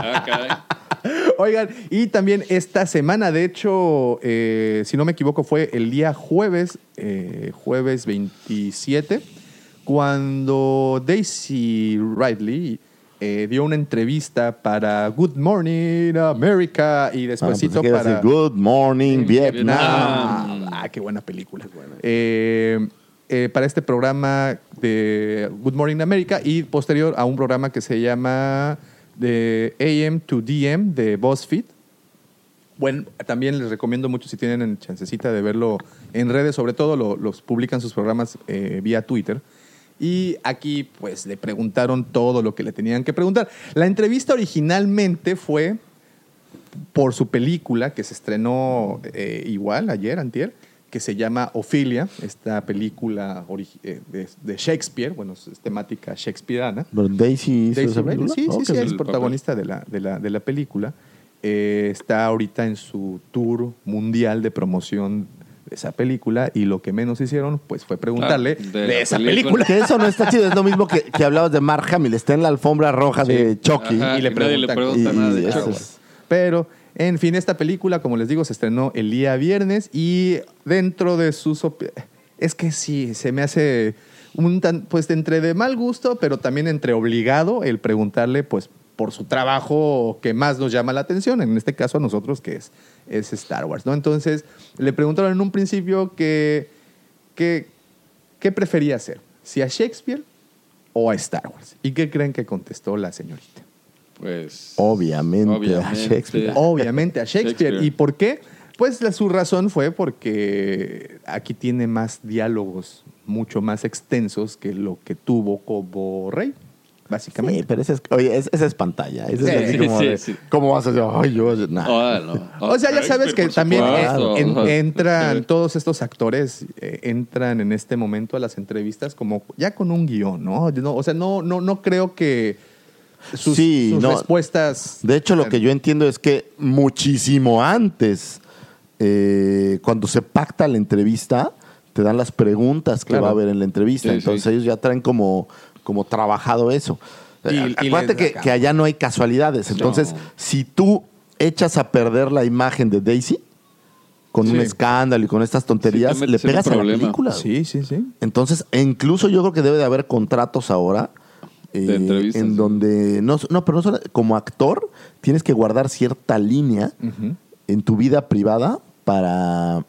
Ah. Oigan, y también esta semana, de hecho, eh, si no me equivoco, fue el día jueves, eh, jueves 27, cuando Daisy Ridley eh, dio una entrevista para Good Morning America y Ah, despuésito pensé que iba a para Good morning, Vietnam. Vietnam. Ah, qué buena película. Eh, eh, para este programa de Good Morning America y posterior a un programa que se llama de AM to DM de BuzzFeed. Bueno, también les recomiendo mucho si tienen chancecita de verlo en redes, sobre todo lo- los publican sus programas vía Twitter. Y aquí pues le preguntaron todo lo que le tenían que preguntar. La entrevista originalmente fue por su película que se estrenó eh, igual ayer, antier, que se llama Ophelia, esta película eh, de, de Shakespeare, bueno, es temática shakespeareana. Pero Daisy hizo Daisy esa sí, sí, Ok. sí, es el protagonista de la, de, la, de la película. Eh, está ahorita en su tour mundial de promoción de esa película y lo que menos hicieron pues fue preguntarle Ah, de esa película. película. Que eso no está chido, es lo mismo que, que hablabas de Mark Hamill, está en la alfombra roja de Chucky. Ajá, y le y nadie le preguntan- pregunta nada de eso Chucky. es- Pero, en fin, esta película, como les digo, se estrenó el día viernes y dentro de sus... Es que sí, se me hace un tan, pues entre de mal gusto, pero también entre obligado el preguntarle, pues, por su trabajo que más nos llama la atención, en este caso a nosotros, que es, es Star Wars, ¿no? Entonces, le preguntaron en un principio que, que, qué prefería hacer, si a Shakespeare o a Star Wars. ¿Y qué creen que contestó la señorita? Pues. Obviamente, a Shakespeare. Obviamente a Shakespeare. Shakespeare. ¿Y por qué? Pues la- su razón fue porque aquí tiene más diálogos mucho más extensos que lo que tuvo como rey, básicamente. Sí, pero ese es, oye, es- esa es pantalla. Ese Sí, es así sí, como sí, de, sí. ¿Cómo vas a decir? Ay, yo, nah. No. O sea, ya sabes que también supuesto. en- en- Ajá. entran todos estos actores, eh, entran en este momento a las entrevistas como ya con un guion, ¿no? No, o sea, no, no, no creo que sus, Sí, sus no. respuestas... De hecho, lo que yo entiendo es que muchísimo antes, eh, cuando se pacta la entrevista, te dan las preguntas que Claro. va a haber en la entrevista. Sí, Entonces sí. ellos ya traen como, como trabajado eso. Y- y Acuérdate que, allá no hay casualidades. Entonces, No. si tú echas a perder la imagen de Daisy con Sí. un escándalo y con estas tonterías, Sí, le pegas a la película. Sí, sí, sí. Entonces, e incluso yo creo que debe de haber contratos ahora. eh, De entrevistas, en sí. donde no, no, pero no solo como actor tienes que guardar cierta línea en tu vida privada para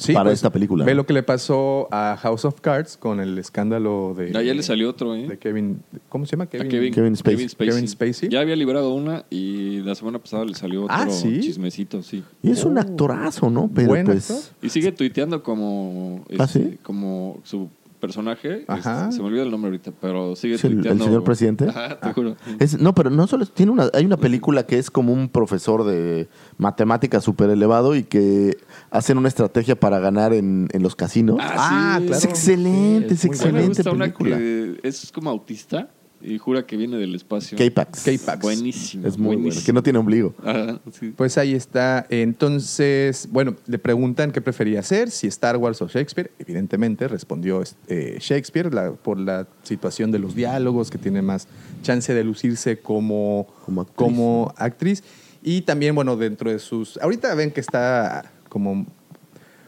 Sí, para pues, esta película. Ve lo que le pasó a House of Cards con el escándalo de. Ya, ya le salió otro, ¿eh? De Kevin. ¿Cómo se llama? Kevin. Kevin, Kevin Spacey. Kevin Spacey. Ya había librado una y la semana pasada le salió otro Ah, ¿sí? chismecito, sí. Y es un actorazo, ¿no? Pero pues actor. Y sigue tuiteando como, ¿Ah, este, sí? como su personaje. Ajá. este, se me olvida el nombre ahorita, pero sigue ¿Es el- señor presidente? Ajá, te juro. es- no, pero no solo tiene una hay una película que es como un profesor de matemáticas súper elevado y que hacen una estrategia para ganar en, en los casinos. Ah, sí. claro. Es excelente, es Sí, excelente una película. que es como autista y jura que viene del espacio. K-Pax. K-Pax. Buenísimo. Es muy bueno, que no tiene ombligo. Ajá, sí. Pues ahí está. Entonces, bueno, le preguntan qué prefería hacer, si Star Wars o Shakespeare. Evidentemente respondió eh, Shakespeare la- por la situación de los diálogos, que tiene más chance de lucirse como, Como actriz. como actriz. Y también, bueno, dentro de sus... Ahorita ven que está como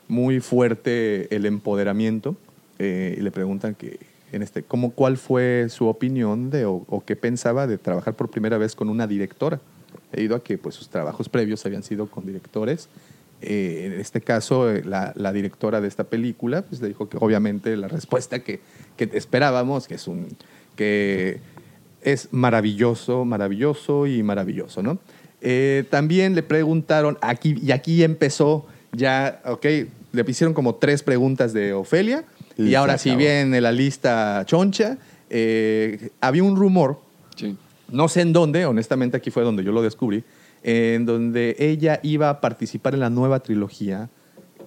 muy fuerte el empoderamiento eh, y le preguntan que en este cómo cuál fue su opinión de o, o qué pensaba de trabajar por primera vez con una directora debido a que pues sus trabajos previos habían sido con directores. Eh, en este caso eh, la, la directora de esta película pues le dijo que obviamente la respuesta que, que esperábamos que es un que es maravilloso maravilloso y maravilloso no Eh, también le preguntaron aquí y aquí empezó ya ok le hicieron como tres preguntas de Ofelia y, Y ahora si acabó. viene la lista choncha eh, había un rumor Sí. no sé en dónde, honestamente aquí fue donde yo lo descubrí, en donde ella iba a participar en la nueva trilogía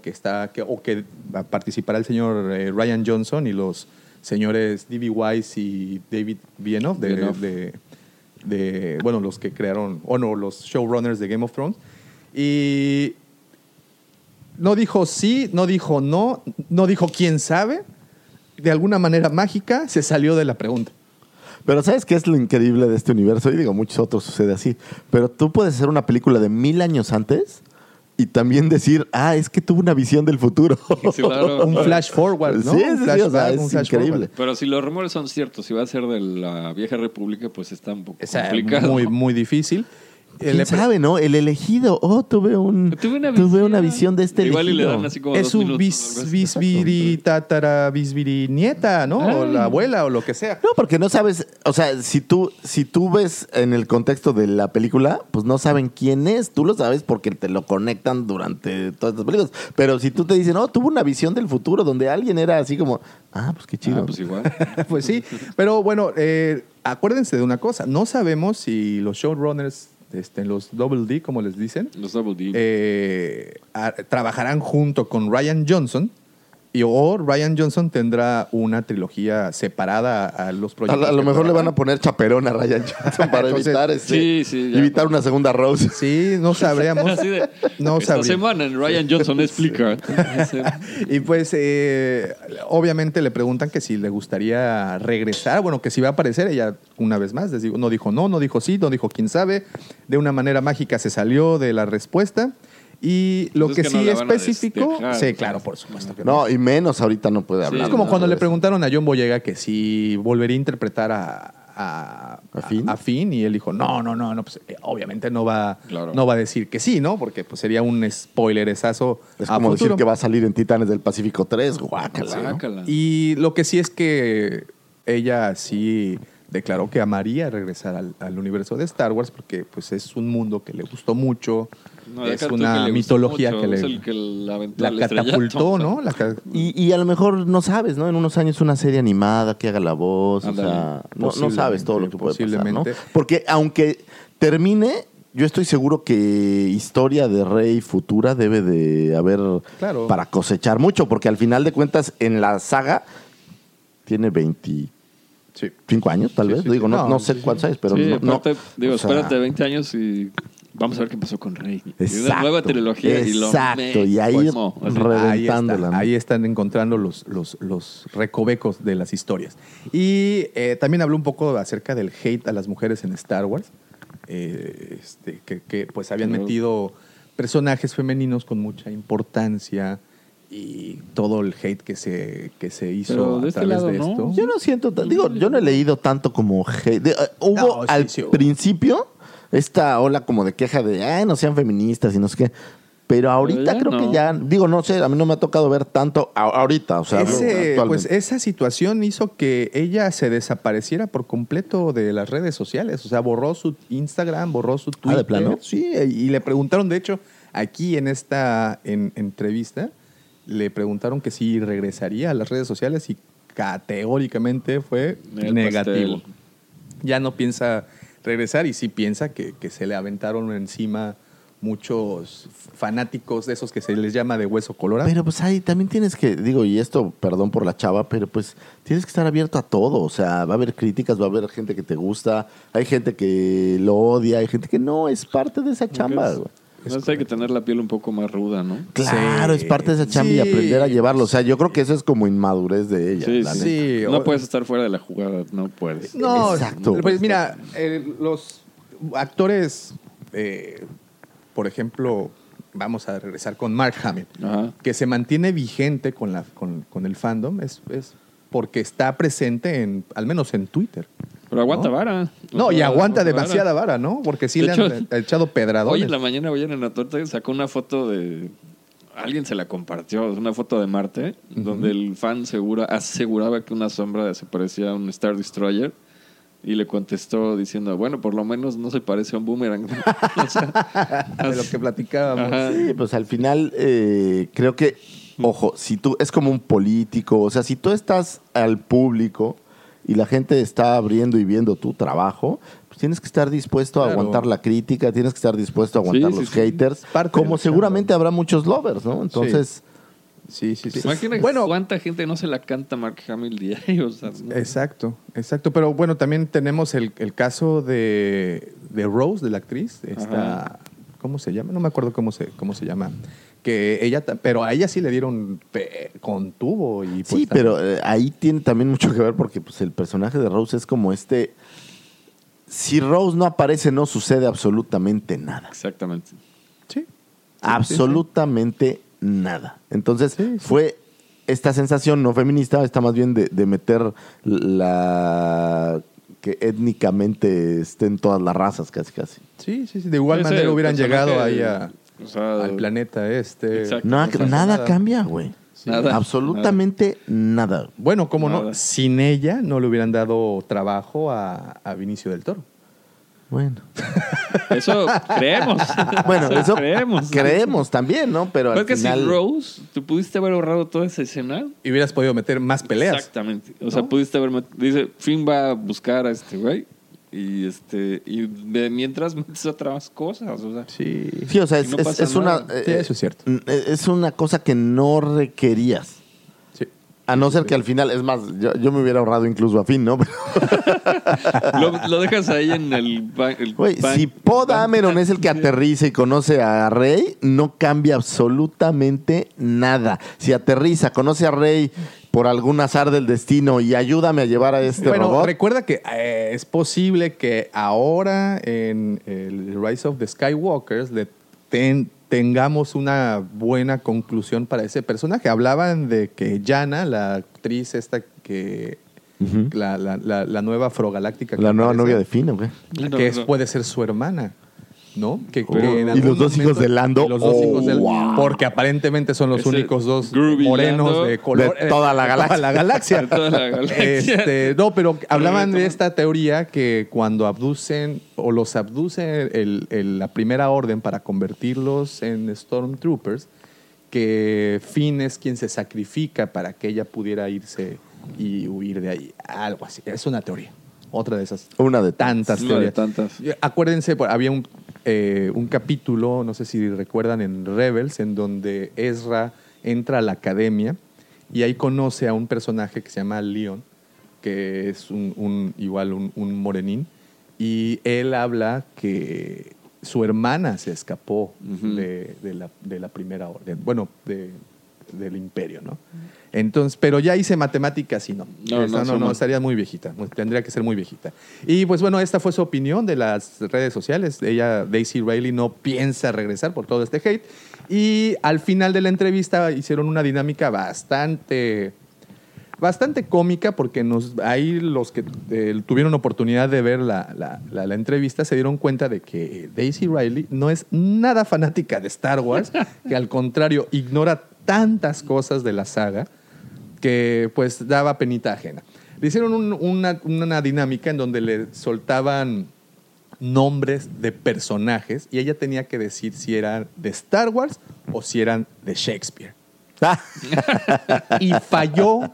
que está, que, o que va a participar el señor eh, Ryan Johnson y los señores D.B. Wise y David de, Benioff. de- de, bueno, los que crearon, o no, los showrunners de Game of Thrones. Y no dijo sí, no dijo no, no dijo quién sabe. De alguna manera mágica se salió de la pregunta. Pero ¿sabes qué es lo increíble de este universo? Y digo, muchos otros sucede así. Pero tú puedes hacer una película de mil años antes y también decir, ah, es que tuvo una visión del futuro. Sí, claro. Un flash forward, ¿no? Sí, Un sí, sí, o sea, flashback, es un flash increíble. forward. Pero si los rumores son ciertos, si va a ser de la vieja república, pues está un poco O sea, complicado. muy, muy difícil. ¿Quién sabe, no? El elegido. Oh, tuve, un, Tuve una tuve visión. una visión de este Igual y le elegido. dan así como es su bis, bisbiri, tatara, bisbiri nieta, ¿no? O la abuela o lo que sea. No, porque no sabes, o sea, si tú, si tú ves en el contexto de la película, pues no saben quién es. Tú lo sabes porque te lo conectan durante todas estas películas. Pero si tú te dicen, no, tuvo una visión del futuro donde alguien era así como, ah, pues qué chido. Ah, pues igual. pues sí, pero bueno, eh, acuérdense de una cosa, no sabemos si los showrunners, este, los Double D, como les dicen, Los Double D. eh, a- trabajarán junto con Ryan Johnson y o Ryan Johnson tendrá una trilogía separada a los a, proyectos. a lo mejor le van a poner chaperón a Ryan Johnson para Entonces, evitar, este, sí, sí, ya. evitar una segunda Rose. Sí, no sabríamos. Así de, no esta sabría. semana en Ryan Johnson explica. Y pues, eh, obviamente le preguntan que si le gustaría regresar, bueno, que si va a aparecer ella una vez más. Les digo, no dijo no, no dijo sí, no dijo quién sabe. De una manera mágica se salió de la respuesta. Y lo Pues que no sí a específico, destejar, sí, sea. claro, por supuesto que no. No, y menos ahorita no puede hablar. es como cuando le preguntaron a John Boyega que si volvería a interpretar a, a, ¿A Finn? a Finn, y él dijo, no, no, no, no pues, eh, obviamente no va, Claro. no va a decir que sí, ¿no? Porque pues sería un spoileresazo Es como decir que va a salir en Titanes del Pacífico 3. Guácala. ¿no? Guácala. Y lo que sí es que ella sí declaró que amaría regresar al, al universo de Star Wars porque pues es un mundo que le gustó mucho, No, es una que mitología mucho, que le es el que la, la catapultó, ¿no? La ca- Y, y a lo mejor no sabes, ¿no? En unos años una serie animada que haga la voz, o Ándale. sea, no, no sabes todo lo que puede pasar, ¿no? Posiblemente. Porque aunque termine, yo estoy seguro que historia de Rey futura debe de haber Claro. para cosechar mucho, porque al final de cuentas en la saga tiene 25 Sí. años, tal Sí, vez. sí, Digo, no, No, no sé cuántos años, pero no, no, aparte, digo, o sea, espérate 20 años y vamos a ver qué pasó con Rey. Y una Exacto, nueva trilogía y lo exacto, y ahí Ahí, están encontrando los, los, los recovecos de las historias. Y eh, también habló un poco acerca del hate a las mujeres en Star Wars, eh, este, que, que, pues habían metido personajes femeninos con mucha importancia y todo el hate que se, que se hizo a este través lado, de ¿no? esto. Yo no siento, tan- digo, yo no he leído tanto como hate. De- eh, hubo No, sí, al sí hubo. principio esta ola como de queja de, ay, no sean feministas y no sé qué. Pero ahorita creo no. que ya, digo, no sé, a mí no me ha tocado ver tanto a- ahorita, o sea, Ese, pues esa situación hizo que ella se desapareciera por completo de las redes sociales. O sea, borró su Instagram, borró su Ah, Twitter. ¿de plano? Sí, y le preguntaron, de hecho, aquí en esta en- entrevista, le preguntaron que si regresaría a las redes sociales y categóricamente fue El negativo. pastel. Ya no piensa regresar y sí piensa que, que se le aventaron encima muchos fanáticos de esos que se les llama de hueso colorado. Pero pues ahí también tienes que, digo, y esto, perdón por la chava, pero pues tienes que estar abierto a todo. O sea, va a haber críticas, va a haber gente que te gusta, hay gente que lo odia, hay gente que no, es parte de esa chamba. Güey. Entonces hay que tener la piel un poco más ruda, ¿no? Claro, Sí. es parte de esa chamba y aprender a llevarlo. O sea, yo creo que eso es como inmadurez de ella. Sí, la sí. neta. No puedes estar fuera de la jugada, no puedes. No, Exacto. Pues mira, eh, los actores, eh, por ejemplo, vamos a regresar con Mark Hamill, Ajá. que se mantiene vigente con, la, con, con el fandom, es, es porque está presente en, al menos en Twitter. Pero aguanta ¿No? vara. No, y aguanta vara. demasiada vara, ¿no? Porque sí De le hecho, han echado pedradones. Hoy en la mañana, hoy en la torta, sacó una foto de. Alguien se la compartió, es una foto de Marte, donde el fan segura, aseguraba que una sombra se parecía a un Star Destroyer. Y le contestó diciendo, bueno, por lo menos no se parece a un boomerang. O sea, de lo que platicábamos. Ajá. Sí, pues al final eh, creo que, ojo, si tú es como un político, o sea, si tú estás al público y la gente está abriendo y viendo tu trabajo, pues tienes que estar dispuesto a aguantar la crítica, tienes que estar dispuesto a aguantar Sí, los sí. haters, Parte como seguramente habrá muchos lovers, ¿no? Entonces, Sí, sí, sí. Imagina Bueno, cuánta gente no se la canta Mark Hamill diario. O sea, no. Exacto, exacto. Pero bueno, también tenemos el, el caso de, de Rose, de la actriz. Esta, Ajá. ¿Cómo se llama? No me acuerdo cómo se, cómo se llama. Que ella, pero a ella sí le dieron con tubo y pues sí, también- pero eh, ahí tiene también mucho que ver porque pues, el personaje de Rose es como este... Si Rose no aparece, no sucede absolutamente nada. Exactamente. Sí. absolutamente nada. Entonces fue esta sensación no feminista, está más bien de, de meter la que étnicamente estén todas las razas casi casi. Sí, sí, sí. De igual Ese manera hubieran llegado ahí a- o sea, al planeta este. Exacto. No nada nada. cambia, güey. Nada. Absolutamente nada. Bueno, como no, sin ella no le hubieran dado trabajo a, a Vinicio del Toro. Bueno. Eso creemos. Bueno, eso creemos. creemos también, ¿no? Pero al que final sin Rose, ¿tú pudiste haber ahorrado toda esa escena? Y hubieras podido meter más peleas. Exactamente. O sea, pudiste haber... met- Dice, Finn va a buscar a este güey. Y este y de mientras metes otras cosas. O sea, Sí. Sí, o sea, es, no es- una eh, Sí, eso es cierto. eh, Es una cosa que no requerías. A no ser que al final, es más, yo, yo me hubiera ahorrado incluso a fin, ¿no? lo, lo dejas ahí en el... el ban- si Poe ban- Dameron es el que aterriza y conoce a Rey, no cambia absolutamente nada. Si aterriza, conoce a Rey por algún azar del destino y ayúdame a llevar a este bueno, robot. recuerda que eh, es posible que ahora en el Rise of the Skywalkers le ten- tengamos una buena conclusión para ese personaje. Hablaban de que Yana, la actriz esta que... La, la- la- la nueva afrogaláctica. que La nueva novia de Finn, güey. No, que es- no. puede ser su hermana. ¿No? Que, Oh. que en Y los dos hijos de Lando. los dos Oh, hijos de wow. Porque aparentemente son los Ese únicos dos morenos Lando de color. de toda la galaxia. la galaxia. De toda la galaxia. Este, no, pero hablaban de esta teoría que cuando abducen o los abduce el- el- la primera orden para convertirlos en Stormtroopers, que Finn es quien se sacrifica para que ella pudiera irse y huir de ahí. Algo así. Es una teoría. Otra de esas Una de tantas Una de teorías. tantas. Y Acuérdense, había un, eh, un capítulo, no sé si recuerdan, en Rebels, en donde Ezra entra a la academia y ahí conoce a un personaje que se llama Leon, que es un, un- igual un, un morenín, y él habla que su hermana se escapó de la, de la primera orden, bueno, de- del imperio, ¿no? Entonces, pero ya hice matemáticas y no. No, Esa no, no, estaría muy viejita, muy- tendría que ser muy viejita. Y pues bueno, esta fue su opinión de las redes sociales. Ella, Daisy Riley, no piensa regresar por todo este hate. Y al final de la entrevista hicieron una dinámica bastante, bastante cómica porque nos, ahí los que eh, tuvieron oportunidad de ver la, la- la- la entrevista se dieron cuenta de que Daisy Riley no es nada fanática de Star Wars, que al contrario ignora tantas cosas de la saga que pues daba penita ajena. Le hicieron un- una, una dinámica en donde le soltaban nombres de personajes y ella tenía que decir si eran de Star Wars o si eran de Shakespeare. Y falló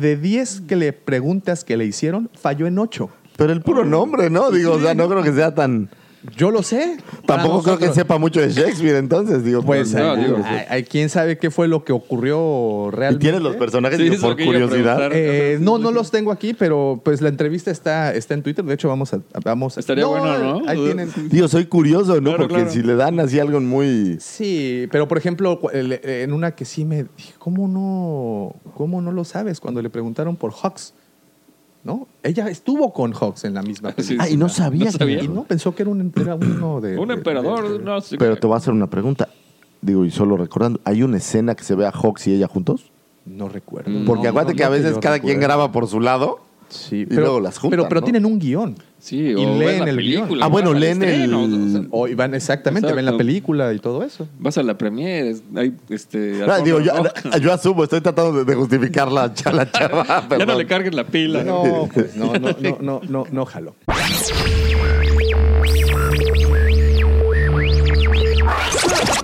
de 10 que le preguntas que le hicieron, falló en 8. pero el puro nombre, ¿no? Digo, o sea, no creo que sea tan... Yo lo sé. Tampoco creo que sepa mucho de Shakespeare, entonces, digo. Pues no, digo, hay- hay- quién sabe qué fue lo que ocurrió ¿Y realmente. tienes los personajes Sí, digo, por curiosidad? Eh, no, no los tengo aquí, pero pues la entrevista está, está en Twitter. De hecho, vamos a. Vamos a- Estaría bueno, ¿no? Ahí tienen. Digo, soy curioso, ¿no? Claro, Porque claro. si le dan así algo muy... Sí, pero por ejemplo, en una que sí me dije, ¿cómo no, cómo no lo sabes? Cuando le preguntaron por Hawks, ¿no? Ella estuvo con Hawks en la misma Sí, película. Ah, y no sabía No que- sabía. Y no, pensó que era, un, era uno de... Un emperador, de- de- no sé. Pero te voy a hacer una pregunta. Digo, y solo recordando, ¿hay una escena que se ve a Hawks y ella juntos? No recuerdo. Porque No, acuérdate no, que a veces cada quien graba por su lado. Sí, y pero, luego las juntan, pero, pero ¿no? tienen un guion. Sí, y o ves leen la el película, guion. Ah, bueno, al leen el- estreno, o sea, O y van exactamente, ven la Exacto. película y todo eso. Vas a la premiere, es- hay este. Ah, digo, yo, asumo, estoy tratando de, de justificar la, cha- la chava. ya no perdón. le cargues la pila. No, pues no, no, no, no, no, no jalo.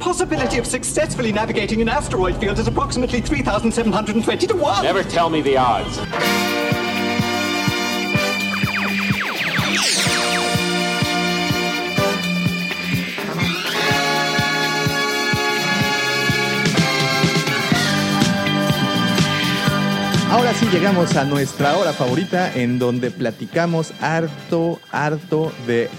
Possibility of successfully navigating an asteroid field is approximately 3,720 to 1. Never tell me the odds. Ahora sí llegamos a nuestra hora favorita en donde platicamos harto, harto de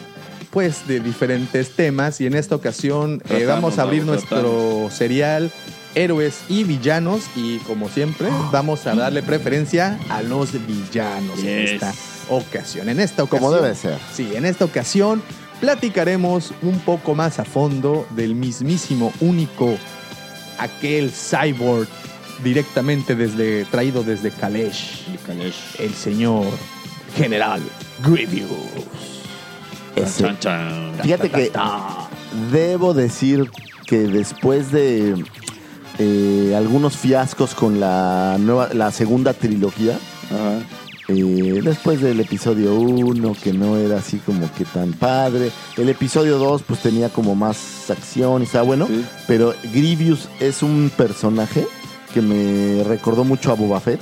pues de diferentes temas y en esta ocasión eh, vamos a abrir vamos, nuestro tratamos. serial Héroes y Villanos y como siempre vamos a darle preferencia a los villanos en esta ocasión. En esta ocasión. Como debe ser. Sí, en esta ocasión platicaremos un poco más a fondo del mismísimo único, aquel cyborg directamente desde, traído desde Kalesh, De Kalesh. el señor General Grievous. Ese. Chan, chan. Fíjate que debo decir que después de eh, algunos fiascos con la nueva, la segunda trilogía, Ajá. eh, después del episodio 1, que no era así como que tan padre, el episodio 2 pues tenía como más acción y estaba bueno, Sí. pero Grievous es un personaje que me recordó mucho a Boba Fett,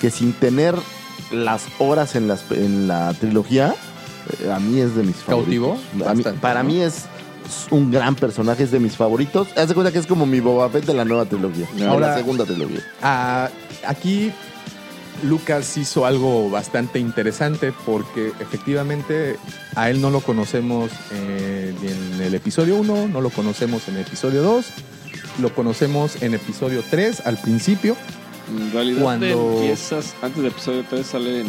que sin tener las horas en, las, en la trilogía, eh, a mí es de mis ¿Cautivó? favoritos. A mí- Bastante, para ¿no? mí es un gran personaje, es de mis favoritos. Haz de cuenta que es como mi Boba Fett de la nueva trilogía, de Ahora- la segunda trilogía. Ah, aquí Lucas hizo algo bastante interesante porque efectivamente a él no lo conocemos eh, en el episodio 1, no lo conocemos en el episodio 2, lo conocemos en episodio 3 al principio. En realidad Cuando- empiezas, antes del episodio 3 sale en,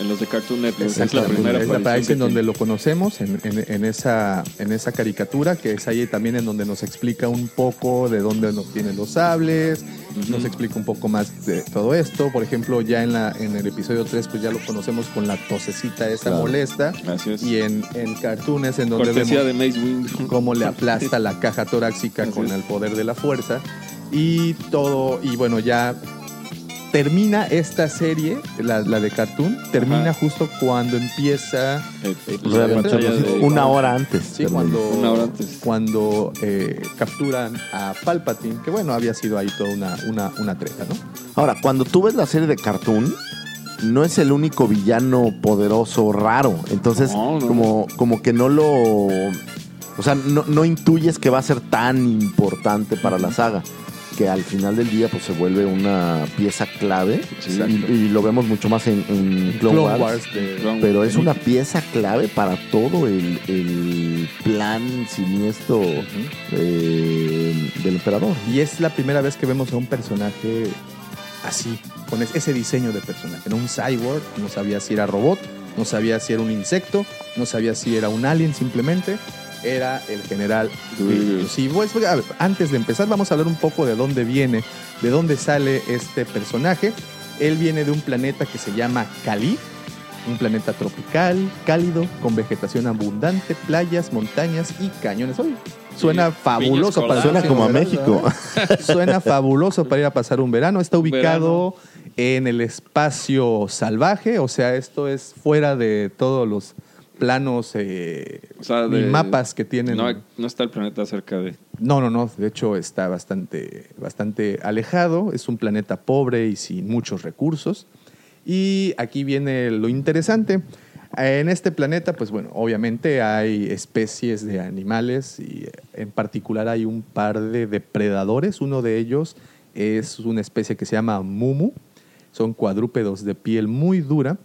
en los de Cartoon Network. Es la primera Es la aparición que donde lo conocemos, en, en- en esa, en esa caricatura, que es ahí también en donde nos explica un poco de dónde nos tienen los sables, nos explica un poco más de todo esto. Por ejemplo, ya en, la, en el episodio 3, pues ya lo conocemos con la tosecita esa Claro. molesta. Es. Y en, en cartoons, en donde Cortesía vemos de Mace cómo le aplasta la caja torácica Así con es. el poder de la fuerza. Y todo, y bueno, ya termina esta serie, la, la de cartoon, termina Ajá. justo cuando empieza Eh, Pues, Realmente, sí, de- una hora antes. Sí, cuando, Una hora antes. cuando eh, capturan a Palpatine, que bueno, había sido ahí toda una, una, una treta, ¿no? Ahora, cuando tú ves la serie de Cartoon, no es el único villano poderoso raro. Entonces, No, no. Como, como que no lo. O sea, no, no intuyes que va a ser tan importante para la saga. Que al final del día, pues se vuelve una pieza clave. Sí. y, y lo vemos mucho más en, en Clone, Clone Wars. Wars de- Clone- Pero es una pieza clave para todo el, el plan siniestro eh, del emperador. Y es la primera vez que vemos a un personaje así, con es- ese diseño de personaje, ¿no? Un cyborg, no sabía si era robot, no sabía si era un insecto, no sabía si era un alien simplemente. Era el general. Y pues, a ver, antes de empezar, vamos a hablar un poco de dónde viene, de dónde sale este personaje. Él viene de un planeta que se llama Cali, un planeta tropical, cálido, con vegetación abundante, playas, montañas y cañones. Oye, suena Sí, fabuloso para Suena ir como a verano, México. ¿verdad? Suena fabuloso para ir a pasar un verano. Está ubicado Verano. en el espacio salvaje, o sea, esto es fuera de todos los planos eh, O sea, y de- mapas que tienen. No, no está el planeta cerca de. No, no, no. De hecho, está bastante, bastante alejado. Es un planeta pobre y sin muchos recursos. Y aquí viene lo interesante. En este planeta, pues bueno, obviamente hay especies de animales y eh, en particular hay un par de depredadores. Uno de ellos es una especie que se llama mumu. Son cuadrúpedos de piel muy dura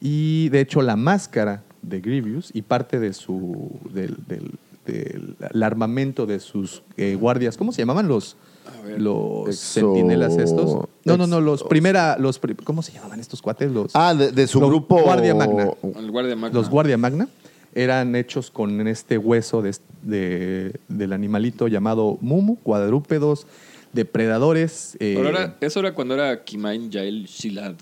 y de hecho la máscara de Grievous y parte de su del, del- del- el armamento de sus eh, guardias, ¿cómo se llamaban los ver. los Exo- sentinelas estos? No, no, no, los primera los pri- ¿cómo se llamaban estos cuates? Los Ah, de, de su Los grupo. Guardia Magna. El guardia magna. los guardia magna eran hechos con este hueso de, de- del animalito llamado mumu, cuadrúpedos, depredadores. eh, Pero era- eso era cuando era Kimain Yael Shilad,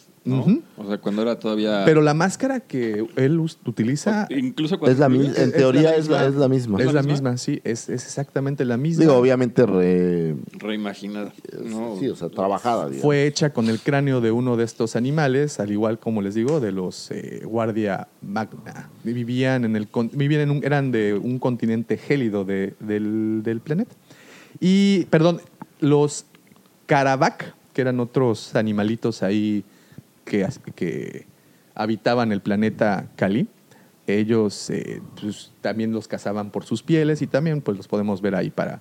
O sea, cuando era todavía. pero la máscara que él utiliza Incluso cuando. Es la mi- en es teoría la es la, es la misma. es la misma? sí, es, es exactamente la misma. Digo, obviamente re- Reimaginada. No, sí, o sea, trabajada. digamos. Fue hecha con el cráneo de uno de estos animales, al igual como les digo, de los eh, Guardia Magna. Vivían en el vivían en un, eran de un continente gélido de- del, del planeta. Y, perdón, los Karabak, que eran otros animalitos ahí que, que habitaban el planeta Cali, ellos eh, pues, también los cazaban por sus pieles y también pues los podemos ver ahí para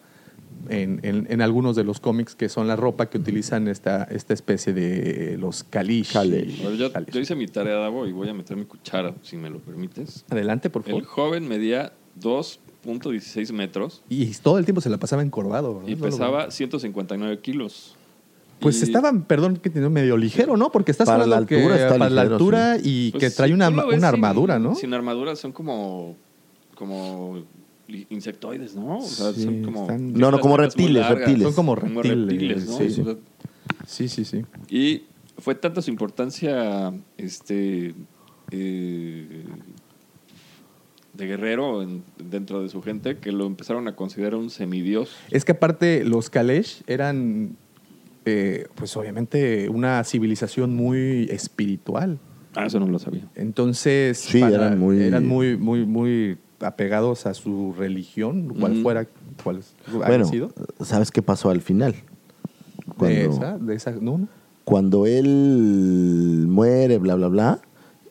en, en- en algunos de los cómics que son la ropa que utilizan esta, esta especie de los Kalish. Kalish. Pero yo, yo hice mi tarea, Davo, y voy a meter mi cuchara, si me lo permites. Adelante, por El favor. joven medía 2.16 metros Y todo el tiempo se la pasaba encorvado. y No lo- pesaba 159 kilos. Pues Y- estaba, perdón, que tenía medio ligero, ¿no? Porque estás Para la hablando que altura está para la ligero, altura y pues, que trae una, sin- armadura, ¿no? Sin armadura son como, como insectoides, ¿no? O sea, Sí, son como... están- No, no, como reptiles, reptiles. Son como Como reptiles. ¿no? sí. O sea, sí, sí, sí. Y fue tanta su importancia este eh, de guerrero en- dentro de su gente que lo empezaron a considerar un semidios. Es que aparte los Kalesh eran, eh, pues obviamente, una civilización muy espiritual. Ah, eso no lo sabía. Entonces, Sí, eran muy- eran muy, muy, muy apegados a su religión, cual fuera, cual haya Bueno, sido. ¿sabes qué pasó al final? De Cuando, esa, de esa, no, no. cuando él muere, bla, bla, bla,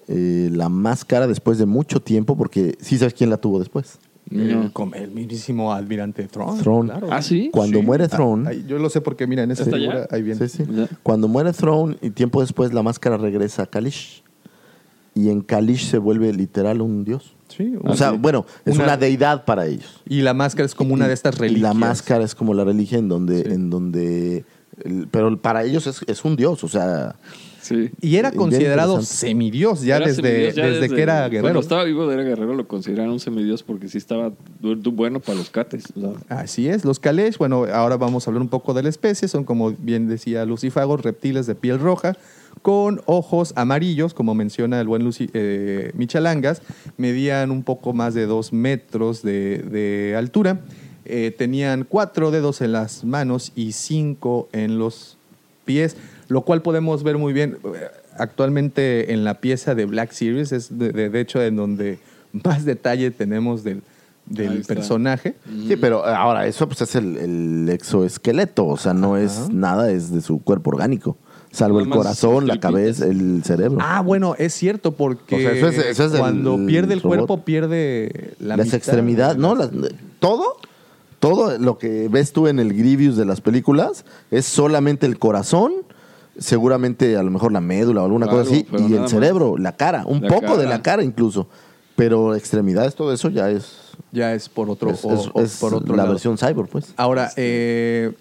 eh, la máscara después de mucho tiempo, porque sí sabes quién la tuvo después. El, con el mismísimo almirante Throne. Throne. claro. Ah, sí. Cuando Sí. muere Throne, Ah, yo lo sé porque, mira, en esa ¿Está figura ahí viene. Sí, sí. Cuando muere Throne y tiempo después la máscara regresa a Kalish. Y en Kalish se vuelve literal un dios. Sí, O sea, bueno, es Una- una, deidad para ellos. Y la máscara es como una de estas Y reliquias. la máscara es como la religión en donde, Sí. en donde el- pero para ellos es, es un dios, o sea, Sí. Y era considerado semidios ya, Era desde, semidios ya desde, que era Cuando guerrero. estaba vivo era guerrero, lo consideraron un semidios porque sí estaba bueno para los cates. Así es, los Kalesh, bueno, ahora vamos a hablar un poco de la especie, son como bien decía Lucifagos, reptiles de piel roja, con ojos amarillos, como menciona el buen Luci- eh, Michalangas, medían un poco más de dos metros de, de altura, eh, tenían cuatro dedos en las manos y cinco en los pies, lo cual podemos ver muy bien eh, actualmente en la pieza de Black Series, es de, de- de hecho en donde más detalle tenemos del, del personaje. sí, pero ahora eso pues es el, el exoesqueleto, o sea, no es nada, es de su cuerpo orgánico, salvo Nada el corazón, la cabeza, el cerebro. Ah, bueno, es cierto, porque O sea, eso es- eso es el cuando pierde el robot. cuerpo, pierde la las mitad. extremidades, ¿no? Las- todo, todo lo que ves tú en el Grievous de las películas es solamente el corazón, seguramente a lo mejor la médula o alguna cosa así, y el más. cerebro, la cara, un La poco de la cara incluso. Pero extremidades, todo eso ya es, Ya es por otro, es, o- es- o es por otro la lado. versión cyborg, pues. Ahora, eh,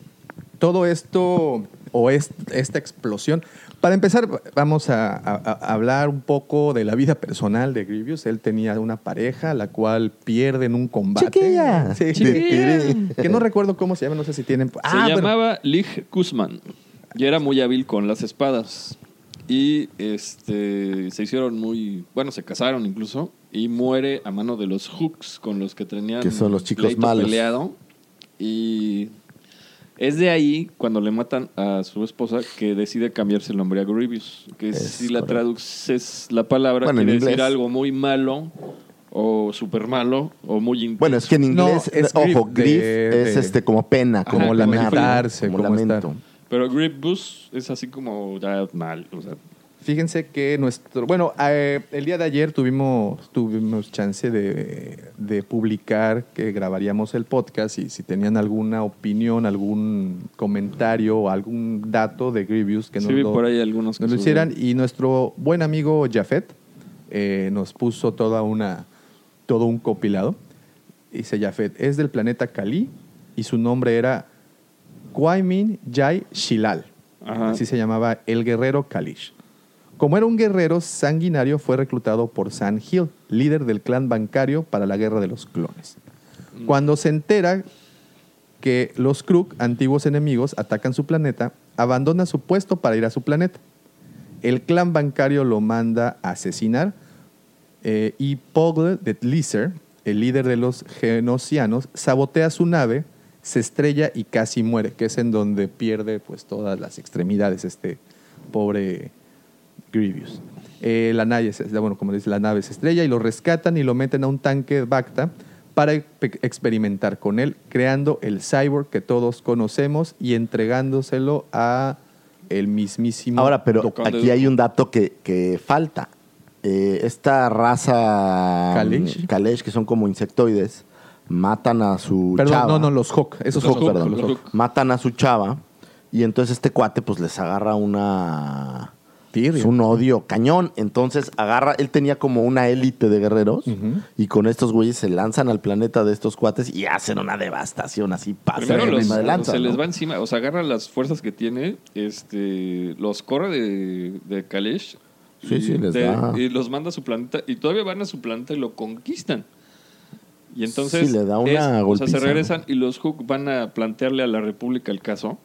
todo esto o es- esta explosión. Para empezar, vamos a, a- a hablar un poco de la vida personal de Grievous. Él tenía una pareja, la cual pierde en un combate. Chiquilla. Sí, Chiquilla. Que no recuerdo cómo se llama, no sé si tienen. Se Ah, llamaba Lig Kuzman y era muy hábil con las espadas. Y este se hicieron muy. Bueno, se casaron incluso. Y muere a mano de los Hooks con los que tenían. Que son los chicos malos. peleado. Y es de ahí, cuando le matan a su esposa, que decide cambiarse el nombre a Grievous. Que Es si la traduces la palabra, Bueno, quiere decir algo muy malo. O súper malo. O muy intenso. Bueno, es que en No, inglés, es ojo, grief grief de- es de- este como pena, Ajá, como como lamentarse, como como lamento. estar. Pero Grievous es así como ya mal. O sea, Fíjense que nuestro. Bueno, eh, el día de ayer tuvimos, tuvimos chance de, de publicar que grabaríamos el podcast y si tenían alguna opinión, algún comentario o algún dato de Grievous que sí nos, vi lo, por ahí algunos que nos lo hicieran. Y nuestro buen amigo Jafet eh, nos puso toda una, todo un compilado. Dice Jafet, es del planeta Kali y su nombre era Kwaimin Jai Shilal. Ajá. Así se llamaba el guerrero Kalish. Como era un guerrero sanguinario, fue reclutado por San Hill, líder del clan bancario para la guerra de los clones. Cuando se entera que los Kruk, antiguos enemigos, atacan su planeta, abandona su puesto para ir a su planeta. El clan bancario lo manda a asesinar eh, y Pogle de Tlizer, el líder de los genocianos, sabotea su nave, se estrella y casi muere, que es en donde pierde pues todas las extremidades este pobre Grievous. Eh, la nave, bueno, como dice, la nave se estrella y lo rescatan y lo meten a un tanque Bacta para experimentar con él, creando el cyborg que todos conocemos y entregándoselo a el mismísimo Ahora, pero aquí hay un dato que, que falta. Eh, esta raza Kalesh. mm, Kalesh, que son como insectoides, matan a su Perdón, chava. no, no, los Hawk. Esos Los son Hawk, Hawk, perdón. los Hawk. Matan a su chava y entonces este cuate pues les agarra una... Es un odio cañón. Entonces agarra, él tenía como una élite de guerreros y con estos güeyes se lanzan al planeta de estos cuates y hacen una devastación así pasa Primero de de lanza, se les va encima, o sea, agarra las fuerzas que tiene, este, los corre de, de Kalesh. Sí, y sí, les de- da. Y los manda a su planeta, y todavía van a su planeta y lo conquistan. Y entonces Sí, le da una es- o sea, golpiza, se regresan y los Hook van a plantearle a la República el caso.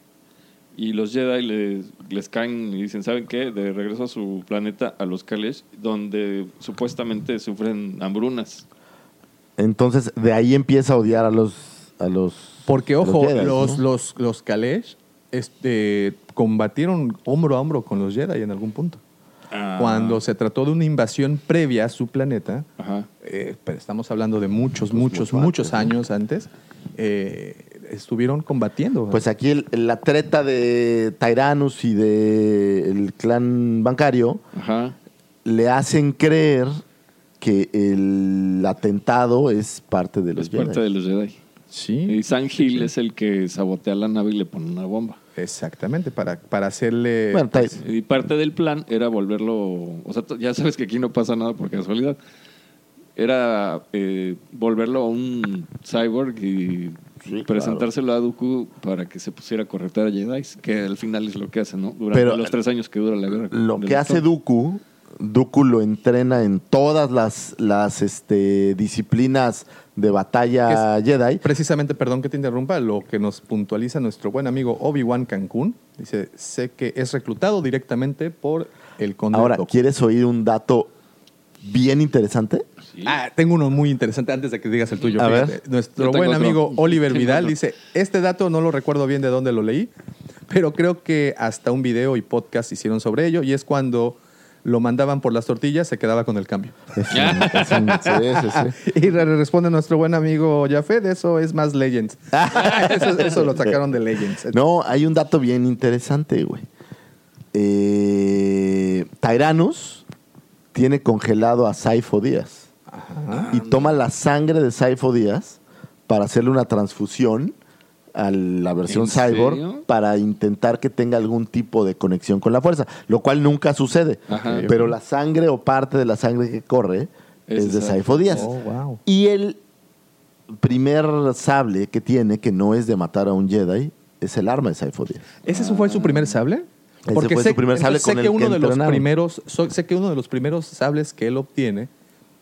Y los Jedi les, les caen y dicen, ¿saben qué? De regreso a su planeta, a los Kalesh, donde supuestamente sufren hambrunas. Entonces, de ahí empieza a odiar a los. A los Porque, ojo, Jedi, los, ¿no? los, los Kalesh este, combatieron hombro a hombro con los Jedi en algún punto. Ah, Cuando se trató de una invasión previa a su planeta, Ajá. eh, pero estamos hablando de muchos, Pues muchos, mucho muchos antes, ¿no? años antes, eh, estuvieron combatiendo. Pues aquí el- la treta de Tyrannus y de el clan bancario Ajá. le hacen creer que el atentado es parte de los Es parte Jedi. de los Jedi. sí, Y San Gil es el que sabotea la nave y le pone una bomba. Exactamente, para, para hacerle... Bueno, Ty- Y parte del plan era volverlo. O sea, ya sabes que aquí no pasa nada por casualidad. Era eh, volverlo a un cyborg y Sí, presentárselo a Dooku para que se pusiera a correctar a Jedi, que al final es lo que hace, ¿no? Durante Pero, los tres años que dura la guerra. Lo que hace. Dooku, Dooku lo entrena en todas las, las este, disciplinas de batalla Jedi. Precisamente, perdón que te interrumpa, lo que nos puntualiza nuestro buen amigo Obi-Wan Cancún, dice, sé que es reclutado directamente por el conde Ahora, Dooku. ¿quieres oír un dato bien interesante? Sí. Ah, tengo uno muy interesante antes de que digas el tuyo. A ver. Nuestro buen otro. amigo Oliver Vidal otro. dice, este dato no lo recuerdo bien de dónde lo leí, pero creo que hasta un video y podcast hicieron sobre ello y es cuando lo mandaban por las tortillas, se quedaba con el cambio. Sí, sí, sí. Y le responde nuestro buen amigo Jafet, eso es más Legends. eso, eso lo sacaron de Legends. No, hay un dato bien interesante, güey. Eh, Tyrannus tiene congelado a Saifo Díaz. Y toma la sangre de Saifo Díaz para hacerle una transfusión a la versión ¿En cyborg serio? para intentar que tenga algún tipo de conexión con la fuerza, lo cual nunca sucede. Ajá. Pero la sangre o parte de la sangre que corre Es es, de Saifo Díaz. Oh, wow. Y el primer sable que tiene, que no es de matar a un Jedi, es el arma de Saifo Díaz. ¿Ese fue su primer sable? Ese fue su primer sable sé con que el uno que de los primeros, sé que uno de los primeros sables que él obtiene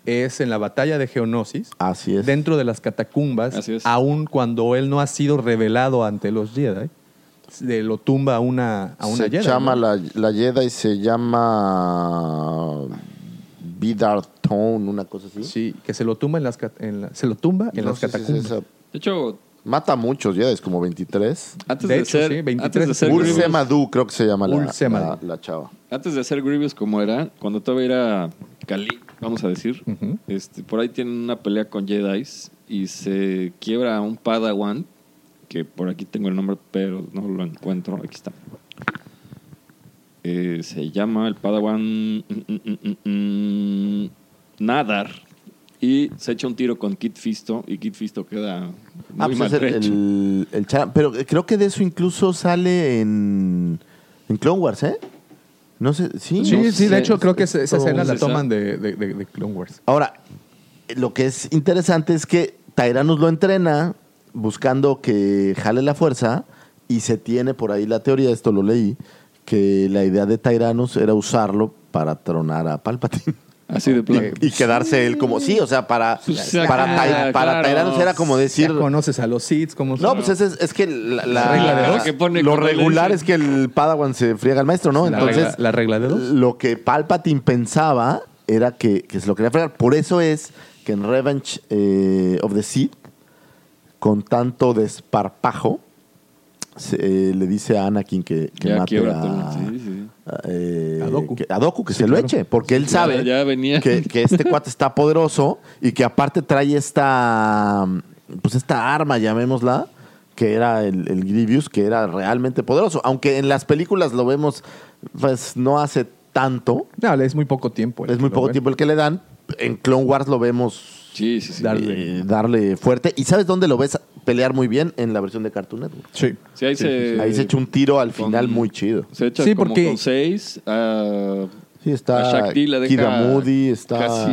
es en la batalla de Geonosis, Así es. dentro de las catacumbas, Así es. aun cuando él no ha sido revelado ante los Jedi, de- lo tumba a una, a una se Jedi. llama ¿no? la, la Jedi se llama Vidar Tone, una cosa así. Sí, que se lo tumba en las, en la- se lo tumba en No las si es catacumbas. De hecho, Mata a muchos Jedi, como 23. antes De de, hecho, ser, sí, 23 antes de ser Grievous. Madu, creo que se llama la, la, la chava. Antes de ser Grievous como era, cuando todavía era Cali, vamos a decir, este, por ahí tienen una pelea con Jedi y se quiebra a un Padawan, que por aquí tengo el nombre, pero no lo encuentro, aquí está. Eh, se llama el Padawan mm, mm, mm, Nadar y se echa un tiro con Kit Fisto y Kit Fisto queda muy Ah, pues es el, Pero creo que de eso incluso sale en, en Clone Wars, ¿eh? No sé, sí. Sí, no sí, sé. de hecho creo que esa, esa escena la toman de, de, de- de Clone Wars. Ahora, lo que es interesante es que Tyrannus lo entrena buscando que jale la fuerza y se tiene por ahí la teoría, esto lo leí, que la idea de Tyrannus era usarlo para tronar a Palpatine. Así de plano. Y quedarse él como, sí, o sea, para, sea, para, claro, Ty- para claro. Tyrannus era como decir... Ya conoces a los Sith, como No, pues es, es que la, la- regla de dos. Que pone lo regular es que el Padawan se friega al maestro, ¿no? La Entonces, regla- la regla de dos. Lo que Palpatine pensaba era que, que se lo quería fregar. Por eso es que en Revenge eh, of the Sith, con tanto desparpajo, se, eh, le dice a Anakin que, que mate a, sí, sí. A, eh, A Dooku. que, a Dooku, que Sí, se lo eche, porque él sabe ya venía. Que, que este cuate está poderoso y que aparte trae esta, pues esta arma, llamémosla, que era el, el Grievous, que era realmente poderoso. Aunque en las películas lo vemos, pues no hace tanto, No, es muy poco tiempo. el es muy poco ven. tiempo el que le dan. En Clone Wars lo vemos Sí, sí, sí. Darle. eh, darle fuerte. ¿Y sabes dónde lo ves pelear muy bien? En la versión de Cartoon Network. Sí. Sí, ahí se, Ahí se echa un tiro al con- final muy chido. Se echa Sí, como porque- con seis. A, Sí, está Shakti la deja Kida Moody, está... casi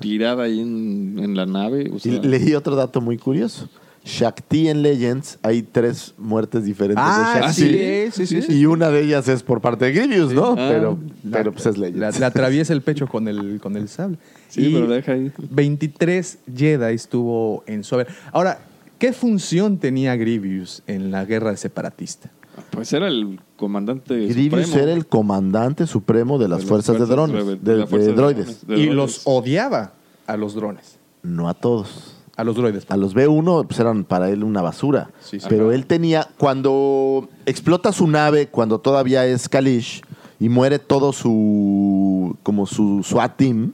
tirada ahí en, en la nave. o Y leí otro dato muy curioso. Shakti en Legends hay tres muertes diferentes Ah, de Shakti. sí, sí, sí, sí. Y una de ellas es por parte de Grievous, ¿no? Ah. pero, La- pero pues es La, Legends. le atraviesa el pecho con el, con el sable. Sí, Y pero deja ahí. 23 Jedi estuvo en su haber. Ahora, ¿qué función tenía Grievous en la guerra separatista? Pues era el comandante. Grievous supremo. era el comandante supremo de las De las fuerzas, de drones, de- de, de la fuerza de de droides. drones. Y los odiaba a los drones. No a todos. A los droides. A los B1 pues eran para él una basura. Sí, sí. Pero Ajá. él tenía, cuando explota su nave, cuando todavía es Kalish, y muere todo su, como su SWAT team,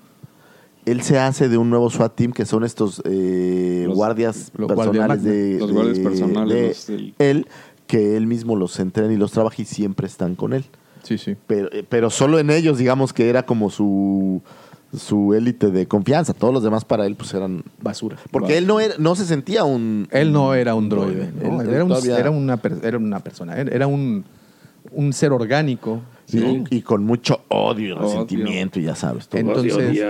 él se hace de un nuevo SWAT team que son estos eh, Los- guardias los personales de, Los guardias de- personales, de los del- él, que él mismo los entrena y los trabaja y siempre están con él. Sí, sí. Pero, eh, pero solo en ellos, digamos que era como su su élite de confianza. Todos los demás para él pues eran Basura. porque él no era, no se sentía un Él no era un droide. ¿no? Él- Era, un- todavía- era una, per- era una persona. Era un, un ser orgánico. Sí, ¿no? y con mucho odio y Odio. resentimiento y ya sabes todo. Entonces,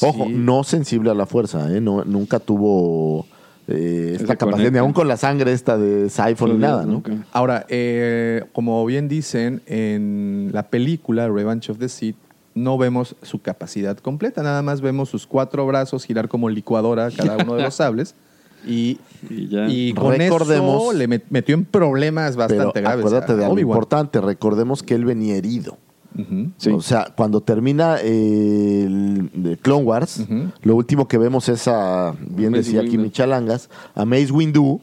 Ojo, sí. no sensible a la fuerza, ¿eh? No, nunca tuvo eh, esta capacidad, ni aún con la sangre esta de Siphon ni nada, ¿no? Ahora, eh, como bien dicen, en la película Revenge of the Sith no vemos su capacidad completa, nada más vemos sus cuatro brazos girar como licuadora cada uno de los sables y, Y ya. y con Recordemos- eso le met- metió en problemas Pero bastante graves. acuérdate a de algo importante, recordemos que él venía herido. Sí. O sea, cuando termina eh, el Clone Wars, lo último que vemos es a, bien Mace decía aquí Windu. Michalangas, a Mace Windu,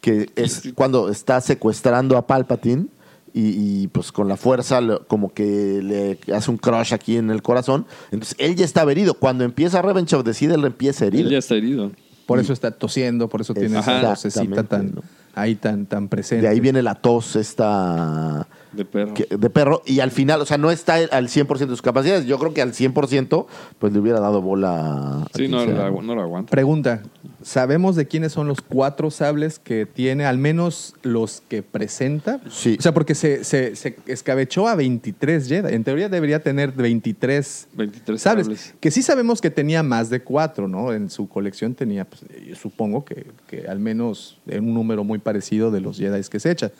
que es cuando está secuestrando a Palpatine y, y, pues con la fuerza como que le hace un crush aquí en el corazón. Entonces él ya estaba herido. Cuando empieza Revenge of the él empieza Él herido. ya está herido. Por eso está tosiendo, por eso tiene esa vocecita tan, ¿no? ahí tan, tan presente. De ahí viene la tos esta De perro. que- de perro y al final, o sea, no está al 100% de sus capacidades. Yo creo que al 100% pues le hubiera dado bola. a Sí, no, la- no lo aguanta. Pregunta, ¿sabemos de quiénes son los cuatro sables que tiene, al menos los que presenta? Sí. O sea, porque se, se- se escabechó a 23 Jedi. En teoría debería tener 23 23 sables. sables. Que sí sabemos que tenía más de cuatro, ¿no? En su colección tenía, pues, yo supongo que, que al menos un número muy parecido de los Jedi que se echa.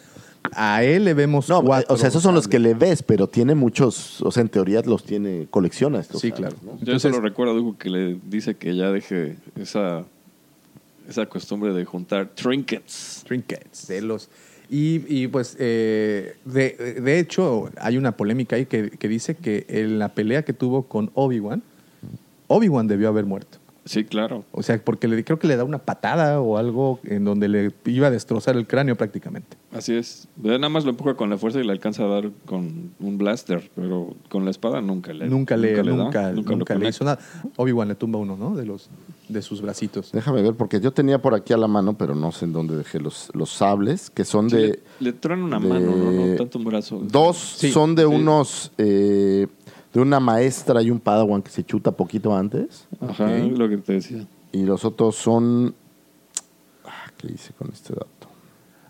A él le vemos No, cuatro. o sea, esos son los sables. que le ves, pero tiene muchos, o sea, en teoría los tiene, colecciona estos. Sí, sables, claro. ¿no? Yo Entonces- solo recuerdo a Hugo que le dice que ya deje esa, esa costumbre de juntar trinkets. Trinkets, de los... Y, y, pues, eh, de, de hecho, hay una polémica ahí que, que dice que en la pelea que tuvo con Obi-Wan, Obi-Wan debió haber muerto. Sí, claro. O sea, porque le, creo que le da una patada o algo en donde le iba a destrozar el cráneo prácticamente. Así es. Nada más lo empuja con la fuerza y le alcanza a dar con un blaster, pero con la espada nunca le nunca le, da, nunca, lo nunca le hizo nada. Obi-Wan le tumba uno, ¿no? De, los, de sus bracitos. Déjame ver, porque yo tenía por aquí a la mano, pero no sé en dónde dejé los, los sables, que son Sí, de... le, le truena una de- mano, no, no tanto un brazo. Dos Sí, son de sí. unos... eh, de una maestra y un padawan que se chuta poquito antes. Ajá, lo que te decía. Y los otros son... Ah, ¿Qué hice con este dato?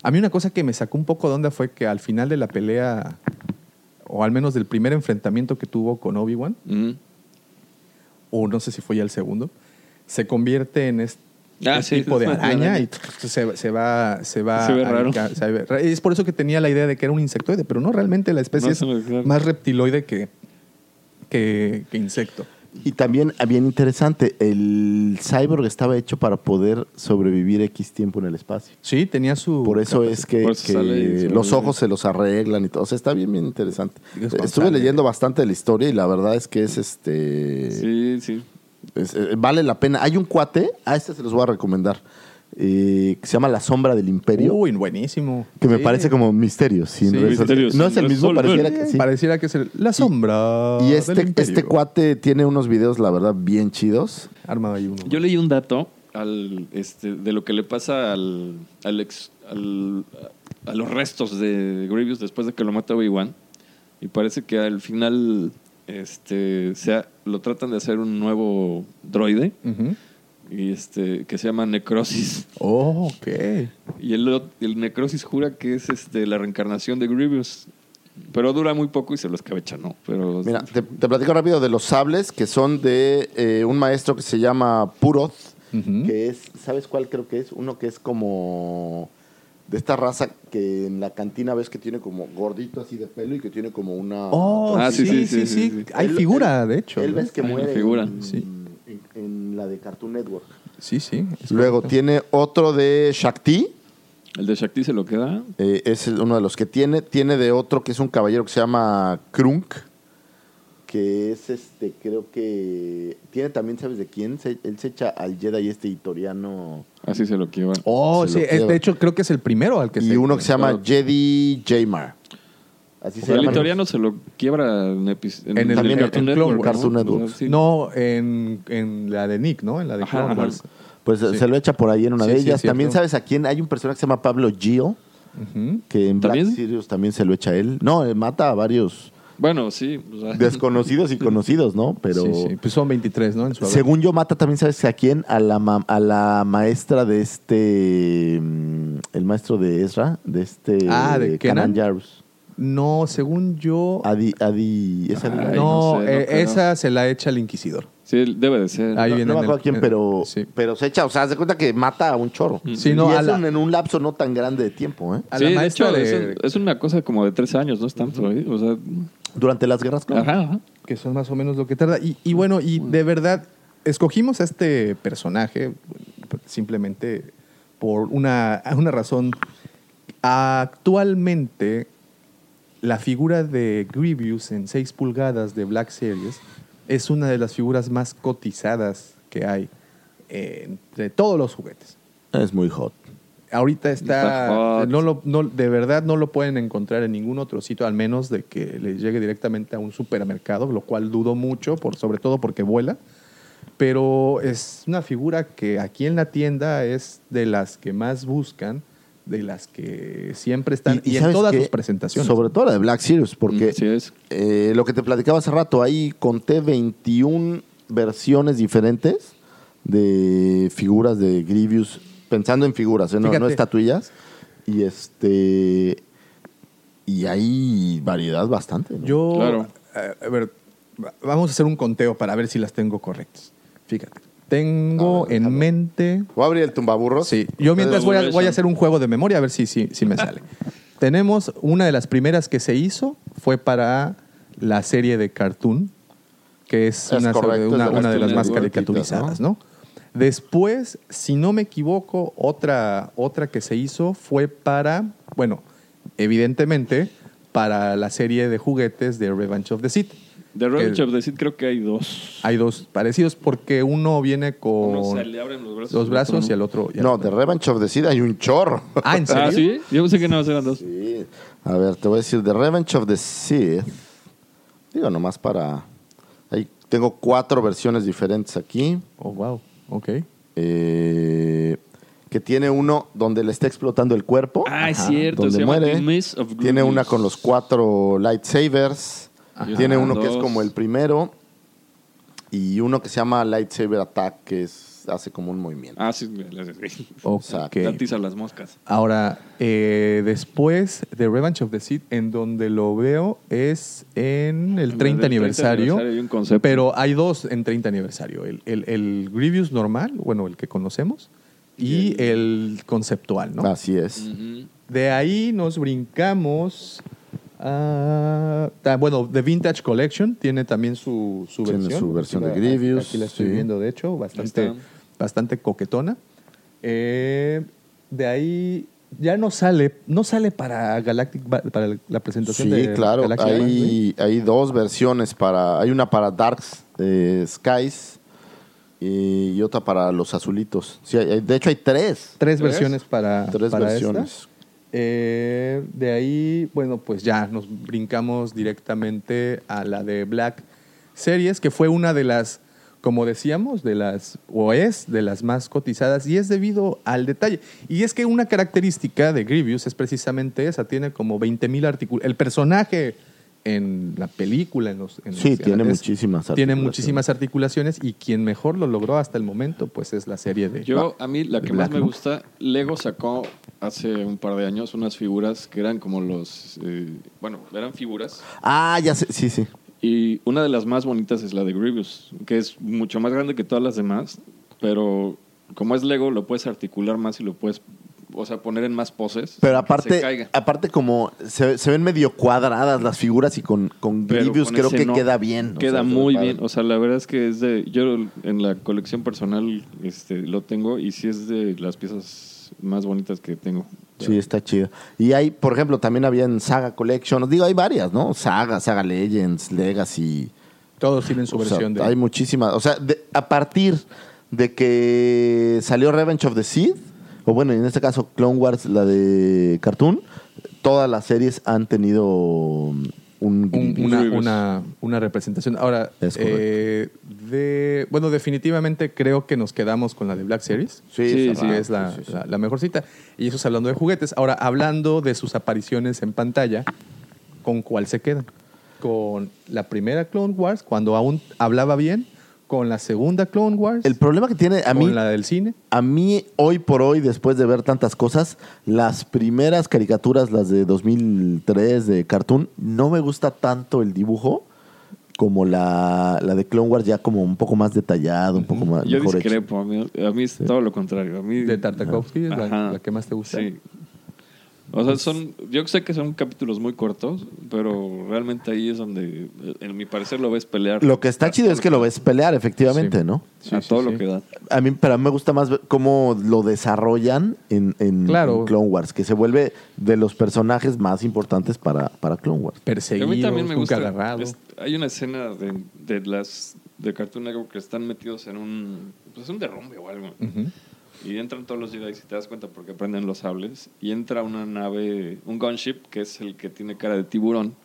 A mí una cosa que me sacó un poco de onda fue que al final de la pelea, o al menos del primer enfrentamiento que tuvo con Obi-Wan, Mm. o no sé si fue ya el segundo, se convierte en este Ah, sí, tipo de araña y se, se va se va Se ve a- raro. se ve ra- es por eso que tenía la idea de que era un insectoide pero no realmente la especie No, es más reptiloide que, que, que insecto Y también, ah, bien interesante, el cyborg estaba hecho para poder sobrevivir X tiempo en el espacio. sí tenía su Por eso es que, eso que los ojos se los arreglan y todo. O sea, está bien, bien interesante. Es Estuve leyendo bastante de la historia y la verdad es que es este. Sí, sí. es- eh, vale la pena. Hay un cuate, a este se los voy a recomendar, eh, que se llama La Sombra del Imperio. Uy, buenísimo que me parece como misterio. sí, Sí, no, es, Misterios, no es el mismo, pareciera que sí. pareciera que es el- la sombra Y del este, este cuate tiene unos videos, la verdad, bien chidos. arma ahí uno Yo leí un dato al, este, de lo que le pasa al, al ex- al- a los restos de Grievous después de que lo mata Obi-Wan. Y parece que al final este, sea, lo tratan de hacer un nuevo droide Ujú. Y este, que se llama Necrosis. oh, ok Y el, el Necrosis jura que es este, la reencarnación de Grievous. Pero dura muy poco y se lo escabecha, ¿no? Pero Mira, te, te platico rápido de los sables, que son de eh, un maestro que se llama Puroth que es, ¿sabes cuál creo que es? Uno que es como de esta raza que en la cantina ves que tiene como gordito así de pelo y que tiene como una... Oh, Ah, sí, sí, sí, sí, sí. Hay Él- figura, él- de hecho. Él ves que Hay muere figura. En, Sí. En- la de Cartoon Network. Sí, sí. Luego correcto. tiene otro de Shakti. El de Shakti se lo queda. eh, es uno de los que tiene. Tiene de otro que es un caballero que se llama Krunk. Que es este, creo que. Tiene también, ¿sabes de quién? Se- él se echa al Jedi este itoriano. Así se lo lleva. Oh, se sí. lleva. de hecho, creo que es el primero al que Y se. uno que se llama claro. Jedi Jamar. Así se el se lo quiebra en, epi- en En el- También Cartoon Network. Cartoon ¿no? Network. O sea, sí. No, en, en la de Nick, ¿no? En la de Ajá, Clone ajá. Pues Sí. se lo echa por ahí en una Sí, de ellas. también, ¿sabes a quién? Hay un personaje que se llama Pablo Gio. Que en Black ¿También? Sirius también se lo echa él. No, eh, mata a varios Bueno, sí. o sea, desconocidos y conocidos, ¿no? Pero. Sí, sí. Pues son 23, ¿no? En su haber. Según yo, mata también, ¿sabes a quién? A la, ma- a la maestra de este. mm, El maestro de Ezra, de este. Ah, ¿de Kenan? Jarus. No, según yo. Adi. No, no sé, no eh, esa se la echa el Inquisidor. sí, debe de ser. Ahí no, viene no me acuerdo el- quién, pero, sí. pero se echa, o sea, se cuenta que mata a un chorro. Sí, no, y a es la- un- en un lapso no tan grande de tiempo, ¿eh? A Sí, la de hecho, de, es, un- es una cosa como de tres años, no es tanto. ¿eh? O sea, Durante las guerras, claro. ajá, ajá. que son más o menos lo que tarda. Y, y bueno, y de verdad, escogimos a este personaje simplemente por una, una razón. Actualmente, la figura de Grievous en 6 pulgadas de Black Series es una de las figuras más cotizadas que hay eh, entre todos los juguetes. Es muy hot. Ahorita Está está, hot. no lo, no, de verdad no lo pueden encontrar en ningún otro sitio, al menos de que les llegue directamente a un supermercado, lo cual dudo mucho, por, sobre todo porque vuela. Pero es una figura que aquí en la tienda es de las que más buscan, de las que siempre están, y, en ¿sabes todas qué? sus presentaciones. Sobre todo la de Black Series, porque es. eh, lo que te platicaba hace rato, ahí conté 21 versiones diferentes de figuras de Grievous, pensando en figuras, ¿eh? no, no estatuillas. Y este. Y hay variedad bastante. ¿no? Yo, Claro. eh, a ver, va- vamos a hacer un conteo para ver si las tengo correctas. Fíjate, tengo A ver, en mente Voy a abrir el tumbaburros. Sí, yo mientras voy a, Evaluation. voy a hacer un juego de memoria a ver si, si, si me sale. Tenemos una de las primeras que se hizo, fue para la serie de Cartoon, que es, Es una, correcto, es una- de las una de las más caricaturizadas, ¿no? Después, si no me equivoco, otra, otra que se hizo fue para, bueno, evidentemente, para la serie de juguetes de Revenge of the Sith. De Revenge of the Sith creo que hay dos. Hay dos parecidos porque uno viene con Uno se le abren los brazos. los brazos y el otro... y el No, otro. de Revenge of the Seed hay un chorro. Ah, ¿en serio? Ah, sí. Yo pensé que no eran dos. Sí. A ver, te voy a decir, The Revenge of the Sith. Digo, nomás para. Ahí tengo cuatro versiones diferentes aquí. Oh, wow. Ok. eh, que tiene uno donde le está explotando el cuerpo. Ah, es cierto, Donde se llama muere. The Maze of Tiene una con los cuatro lightsabers. Ajá. Tiene uno que es como el primero. Y uno que se llama Lightsaber Attack, que es, hace como un movimiento. Ah, sí. sí. Ok. Exacto. Atiza las moscas. Ahora, eh, después de Revenge of the Sith, en donde lo veo es en el En 30 el del 30 aniversario. aniversario hay un concepto. Pero hay dos en 30 aniversario. El, el, el Grievous normal, bueno, el que conocemos, y el conceptual, ¿no? Así es. De ahí nos brincamos. Ah, bueno, The Vintage Collection tiene también su, su Tiene versión. su versión Aquí de Grievous, Aquí la estoy sí. viendo, de hecho, bastante, bastante coquetona. Eh, de ahí ya no sale, no sale para Galactic, para la presentación Sí, de claro. Galactic Band, güey. Hay, hay dos versiones para. Hay una para Dark eh, Skies y, y otra para los azulitos. Sí, hay- hay- de hecho hay tres. Tres ¿Tres? versiones para, Tres para versiones. esta. Eh, de ahí, bueno, pues ya nos brincamos directamente a la de Black Series, que fue una de las, como decíamos, de las, o es de las más cotizadas, y es debido al detalle. Y es que una característica de Grievous es precisamente esa, tiene como 20 mil artículos. El personaje en la película, en los... en Sí, los- tiene es- muchísimas Tiene muchísimas articulaciones y quien mejor lo logró hasta el momento, pues es la serie de... Yo, a mí, la que Black, más me gusta, Lego sacó hace un par de años unas figuras que eran como los. eh, bueno, eran figuras. Ah, ya sé. Sí, sí. Y una de las más bonitas es la de Grievous, que es mucho más grande que todas las demás, pero como es Lego, lo puedes articular más y lo puedes, o sea, poner en más poses. Pero que se aparte, caiga. aparte como se, se ven medio cuadradas las figuras y con, con Grievous con creo que no. queda bien. o Queda sea, muy bien. O sea, la verdad es que es de. Yo en la colección personal este, lo tengo y sí es de las piezas más bonitas que tengo. Sí, está chido. Y hay, por ejemplo, también había en Saga Collection, digo, hay varias, ¿no? Saga, Saga Legends, Legacy. Todos tienen su O sea, versión de... Hay muchísimas. O sea, de- a partir de que salió Revenge of the Sith, o bueno, en este caso Clone Wars, la de Cartoon, todas las series han tenido un un- una, Grievous. una, una representación. Ahora, eh, de, bueno, definitivamente creo que nos quedamos con la de Black Series. Sí, Sí, es la, Sí, sí, sí. la- la mejor cita. Y eso es hablando de juguetes. Ahora, hablando de sus apariciones en pantalla, ¿con cuál se quedan? ¿Con la primera Clone Wars, cuando aún hablaba bien? ¿Con la segunda Clone Wars? El problema que tiene a mí, ¿Con la del cine? a mí hoy por hoy, después de ver tantas cosas, las primeras caricaturas, las de 2003 de Cartoon, no me gusta tanto el dibujo como la, la de Clone Wars, ya como un poco más detallado, un poco más Yo mejor hecho. discrepo. A mí, a mí es todo lo contrario. A mí, De Tartakovsky, es la, la que más te gusta. Sí. O sea, son, yo sé que son capítulos muy cortos, pero realmente ahí es donde, en mi parecer, lo ves pelear. Lo que está A chido es que lo ves pelear, efectivamente, Sí. ¿no? Sí, a sí, todo sí. lo que da. A mí, pero a mí me gusta más ver cómo lo desarrollan en, en- Claro. en Clone Wars, que se vuelve de los personajes más importantes para, para Clone Wars. A Perseguidos, mí también me gusta. es- hay una escena de, de las de Cartoon Network que están metidos en un, pues un derrumbe o algo. Ujú. Y entran todos los Jedi y te das cuenta porque prenden los sables. Y entra una nave, un gunship, que es el que tiene cara de tiburón,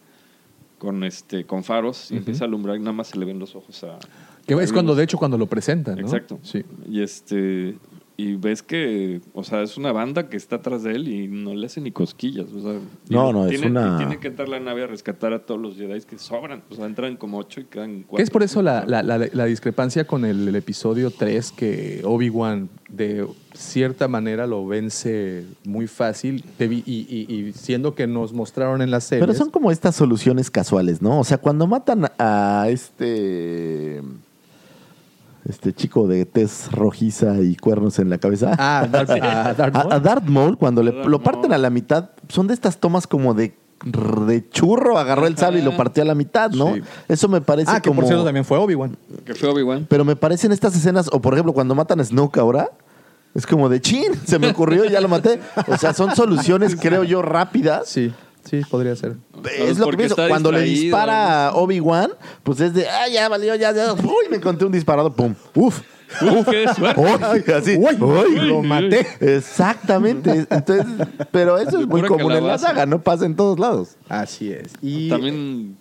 con este con faros, y empieza a alumbrar y nada más se le ven los ojos a... Que es cuando, de hecho, cuando lo presentan, ¿no? Exacto. Sí. Y este y ves que, o sea, es una banda que está atrás de él y no le hace ni cosquillas. O sea, No, no, es tiene, una- y tiene que entrar la nave a rescatar a todos los Jedi que sobran. O sea, entran como ocho y quedan cuatro. Es por eso la, la- la- la discrepancia con el, el episodio 3 que Obi-Wan de cierta manera lo vence muy fácil y, y- y siendo que nos mostraron en la serie. Pero son como estas soluciones casuales, ¿no? O sea, cuando matan a este este chico de tez rojiza y cuernos en la cabeza. Ah, Darth- a Darth Maul. a, a Darth Maul, cuando le, Darth lo parten Maul. a la mitad, son de estas tomas como de, de churro, agarró el sable y lo partió a la mitad, ¿no? Sí. Eso me parece Ah, que como... por cierto también fue Obi-Wan. Que fue Obi-Wan. Pero me parecen estas escenas, o por ejemplo, cuando matan a Snoke ahora, es como de chin, se me ocurrió y ya lo maté. O sea, son soluciones, creo yo, rápidas. Sí, sí, podría ser. Es lo que pienso. Cuando le dispara a Obi-Wan, pues es de, ah, ya valió, ya, ya. Uy, me encontré un disparado, pum. Uf. Uf, qué suerte. Uy, así. Uy, Uy, lo maté. Exactamente. Entonces, pero eso es muy común en la saga, no pasa en todos lados. Así es. Y También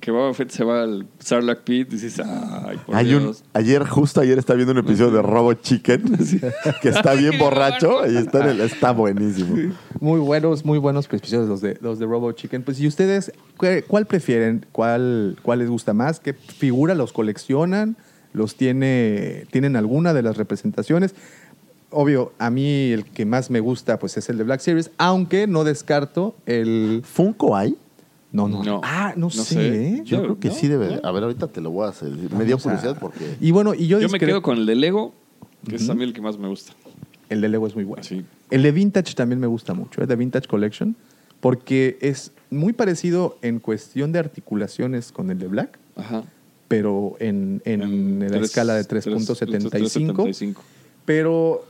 que Boba Fett se va al Sarlacc Pit y dices, ay, por Hay un, Dios. ayer, justo ayer estaba viendo un episodio de Robo Chicken, que está bien borracho y está, en el- está buenísimo. muy buenos, muy buenos episodios los de, los de Robo Chicken. Pues, ¿y ustedes qué- cuál prefieren? ¿Cuál, ¿Cuál les gusta más? ¿Qué figura los coleccionan? ¿Los tiene, tienen alguna de las representaciones? Obvio, a mí el que más me gusta pues es el de Black Series, aunque no descarto el... ¿Funko hay? No, no, No. Ah, no, No sé. sé. ¿eh? Yo No, creo que no, sí debe. no. A ver, ahorita te lo voy a hacer. Me dio a- curiosidad porque. Y bueno, y yo, Yo me discre- quedo con el de Lego, que es a mí el que más me gusta. El de Lego es muy bueno. Sí. El de Vintage también me gusta mucho, el de Vintage Collection, porque es muy parecido en cuestión de articulaciones con el de Black, Ajá. pero en, en la tres- escala de tres- 3.75. 3.75. Pero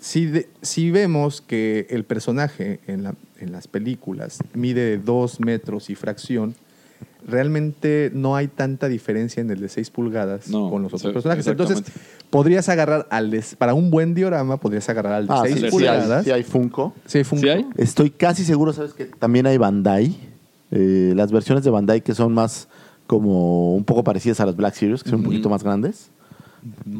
si, de- si vemos que el personaje en, la- en las películas mide 2 metros y fracción, realmente no hay tanta diferencia en el de 6 pulgadas No, con los otros sí, personajes. Entonces, podrías agarrar al de, para un buen diorama, podrías agarrar al de Ah, 6 sí, sí, hay, pulgadas. sí hay Funko. Sí, hay Funko. ¿Sí hay? Estoy casi seguro, ¿sabes? Que también hay Bandai. Eh, las versiones de Bandai que son más como un poco parecidas a las Black Series, que son un poquito más grandes.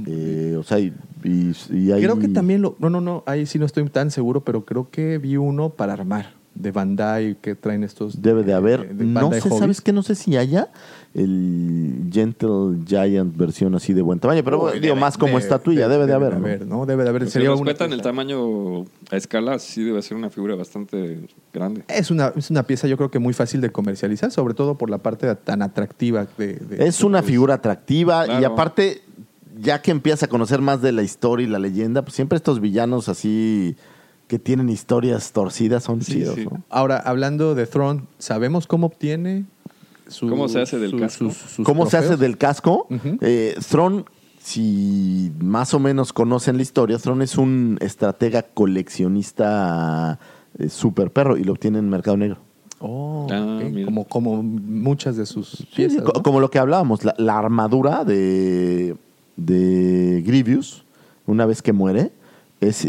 Eh, o sea, y, y- y hay... Creo que también lo. No, no, no. Ahí sí no estoy tan seguro, pero creo que vi uno para armar de Bandai que traen estos. Debe de haber. de no sé, Hobbies. ¿sabes qué? No sé si haya el Gentle Giant versión así de buen tamaño, pero Uy, digo, debe- más como debe- estatuilla, debe, de haber. ¿no? ¿no? Debe de haber. Si respetan el tamaño a escala, sí debe ser una figura bastante grande. Es una, es una pieza, yo creo que muy fácil de comercializar, sobre todo por la parte tan atractiva de. de- Es una figura atractiva y aparte ya que empiezas a conocer más de la historia y la leyenda, pues siempre estos villanos así que tienen historias torcidas son Sí, chidos, sí. ¿no? Ahora, hablando de Throne, ¿sabemos cómo obtiene su- ¿Cómo se hace del su- casco? sus- sus ¿Cómo se hace del casco? Eh, Thrawn, si más o menos conocen la historia, Thrawn es un estratega coleccionista eh, super perro y lo obtiene en Mercado Negro. Oh, Ah, como, como muchas de sus Sí, piezas. Como lo que hablábamos, la, la armadura de, de Grievous, una vez que muere, es,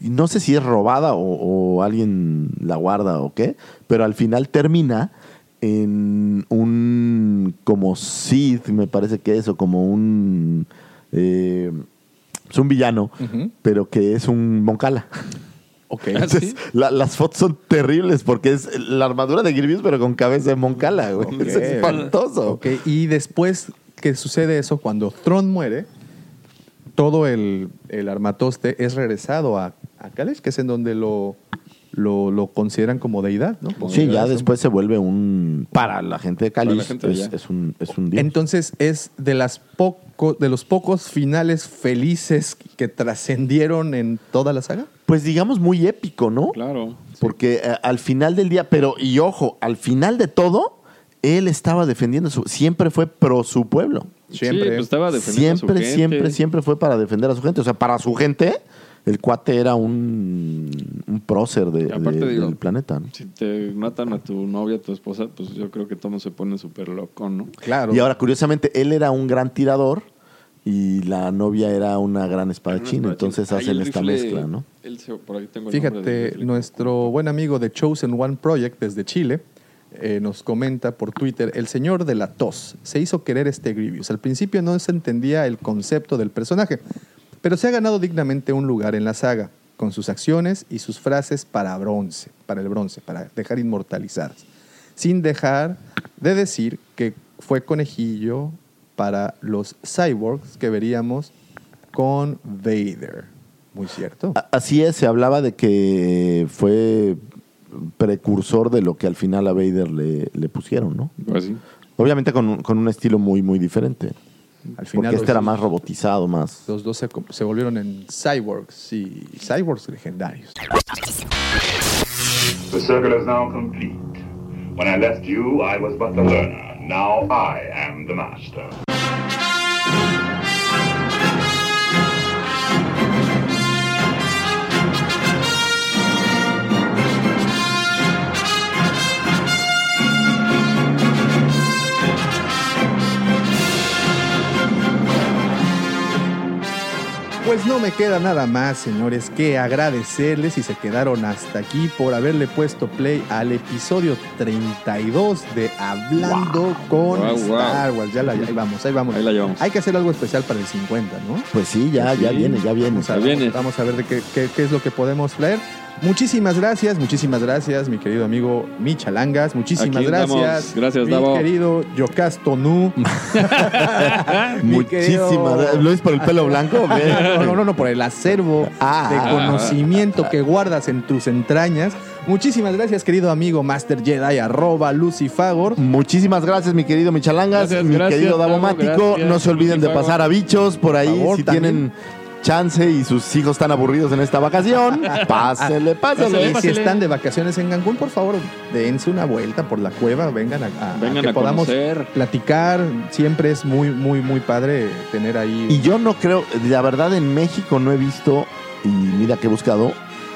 no sé si es robada o, o alguien la guarda o qué, pero al final termina en un como Sith, me parece que es, o como un... eh, es un villano, pero que es un Moncala. Ok. Ah, Entonces, sí? la- las fotos son terribles porque es la armadura de Grievous, pero con cabeza de Moncala, güey. Es espantoso. Ok, Y después que sucede eso, cuando Tron muere, todo el, el armatoste es regresado a, a Kalesh, que es en donde lo, lo, lo consideran como deidad, ¿no? Como Sí, ya después se vuelve un. Para la gente de de es, un, es un dios. Entonces es de las poco, de los pocos finales felices que trascendieron en toda la saga. pues digamos muy épico, ¿no? Claro. Porque eh, al final del día, pero y ojo, al final de todo, él estaba defendiendo su. Siempre fue pro su pueblo. Siempre. Sí, pues estaba defendiendo a su Siempre, gente. siempre, siempre fue para defender a su gente. O sea, para su gente, el cuate era un, un prócer de, Y aparte, de- digo, del planeta. ¿no? Si te matan a tu novia, a tu esposa, pues yo creo que todo se pone súper loco, ¿no? Claro. Y ahora, curiosamente, él era un gran tirador y la novia era una gran espadachín. Entonces Ahí hacen esta rifle- mezcla, ¿no? él se- por ahí tengo el Fíjate, nuestro buen amigo de Chosen One Project desde Chile eh, nos comenta por Twitter, el señor de la tos se hizo querer este Grievous. Al principio no se entendía el concepto del personaje, pero se ha ganado dignamente un lugar en la saga, con sus acciones y sus frases para bronce, para el bronce, para dejar inmortalizadas, sin dejar de decir que fue conejillo para los cyborgs que veríamos con Vader. Muy cierto. Así es, se hablaba de que fue precursor de lo que al final a Vader le, le pusieron, ¿no? Pues sí. Obviamente con un, con un estilo muy, muy diferente. Al final Porque este los- era más robotizado, más... Los dos se, se volvieron en cyborgs y cyborgs legendarios. The circle is now complete. When I left you, I was but the learner. Now I am the master. Pues no me queda nada más, señores, que agradecerles si se quedaron hasta aquí por haberle puesto play al episodio 32 de Hablando con Wow. Star Wars. Ya la, ahí vamos, ahí vamos. Ahí la llevamos. Hay que hacer algo especial para el 50, ¿no? Pues sí, ya, ya Sí. viene, ya viene. Vamos a, Ya viene. vamos a ver de qué, qué- qué es lo que podemos traer. Muchísimas gracias, muchísimas gracias, mi querido amigo Michalangas. Muchísimas gracias. Gracias, mi Davo. querido Yocasto Nu. Mi querido- Muchísimas gracias. ¿Lo es por el pelo blanco? No, no, no, no, por el acervo Ah. de conocimiento que guardas en tus entrañas. Muchísimas gracias, querido amigo Master Jedi, arroba Lucifagor. Muchísimas gracias, mi querido Michalangas, Gracias, mi gracias, querido Davo, Davomático. No se olviden de pasar a bichos por ahí. Por favor, si también. tienen chance y sus hijos están aburridos en esta vacación, pásele, pásele. Y si están de vacaciones en Cancún, por favor, dense una vuelta por la cueva, vengan a, a- a Vengan que a podamos conocer. platicar. Siempre es muy, muy, muy padre tener ahí. Y yo no creo, la verdad en México no he visto, y mira que he buscado,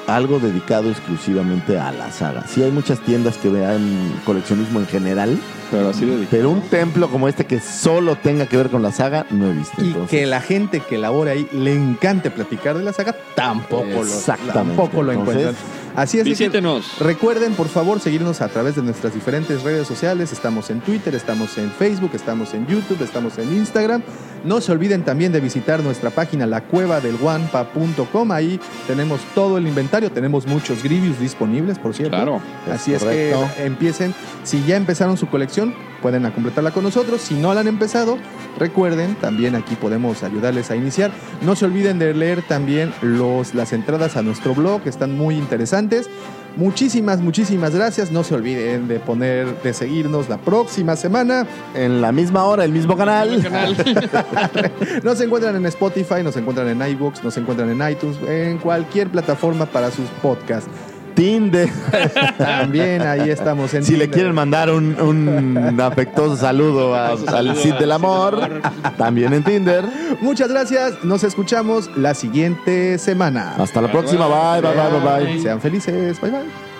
algo dedicado exclusivamente a la saga. Sí hay muchas tiendas que vean coleccionismo en general, Pero así de pero un templo como este que solo tenga que ver con la saga, no he visto. y Entonces, que la gente que labora ahí le encante platicar de la saga, tampoco lo, Exactamente. tampoco lo Entonces, encuentran. Así es de que Visítenos. Recuerden, por favor, seguirnos a través de nuestras diferentes redes sociales. Estamos en Twitter, estamos en Facebook, estamos en YouTube, estamos en Instagram. No se olviden también de visitar nuestra página lacuevadelguampa.com. Ahí tenemos todo el inventario, tenemos muchos Grievous disponibles, por cierto. Claro. Así Es es, que empiecen. Si ya empezaron su colección, pueden completarla con nosotros. Si no la han empezado, recuerden, también aquí podemos ayudarles a iniciar. No se olviden de leer también los, las entradas a nuestro blog, que están muy interesantes. Muchísimas, muchísimas gracias. No se olviden de poner, de seguirnos la próxima semana. En la misma hora, el mismo canal. Nos encuentran en Spotify, nos encuentran en iBooks, nos encuentran en iTunes, en cualquier plataforma para sus podcasts. Tinder. También ahí estamos en Si le quieren mandar un, un afectuoso saludo a- al Cid del Amor, también en Tinder. Muchas gracias. Nos escuchamos la siguiente semana. Hasta la próxima. Bye, bye, bye, bye, bye. Sean felices. Bye, bye.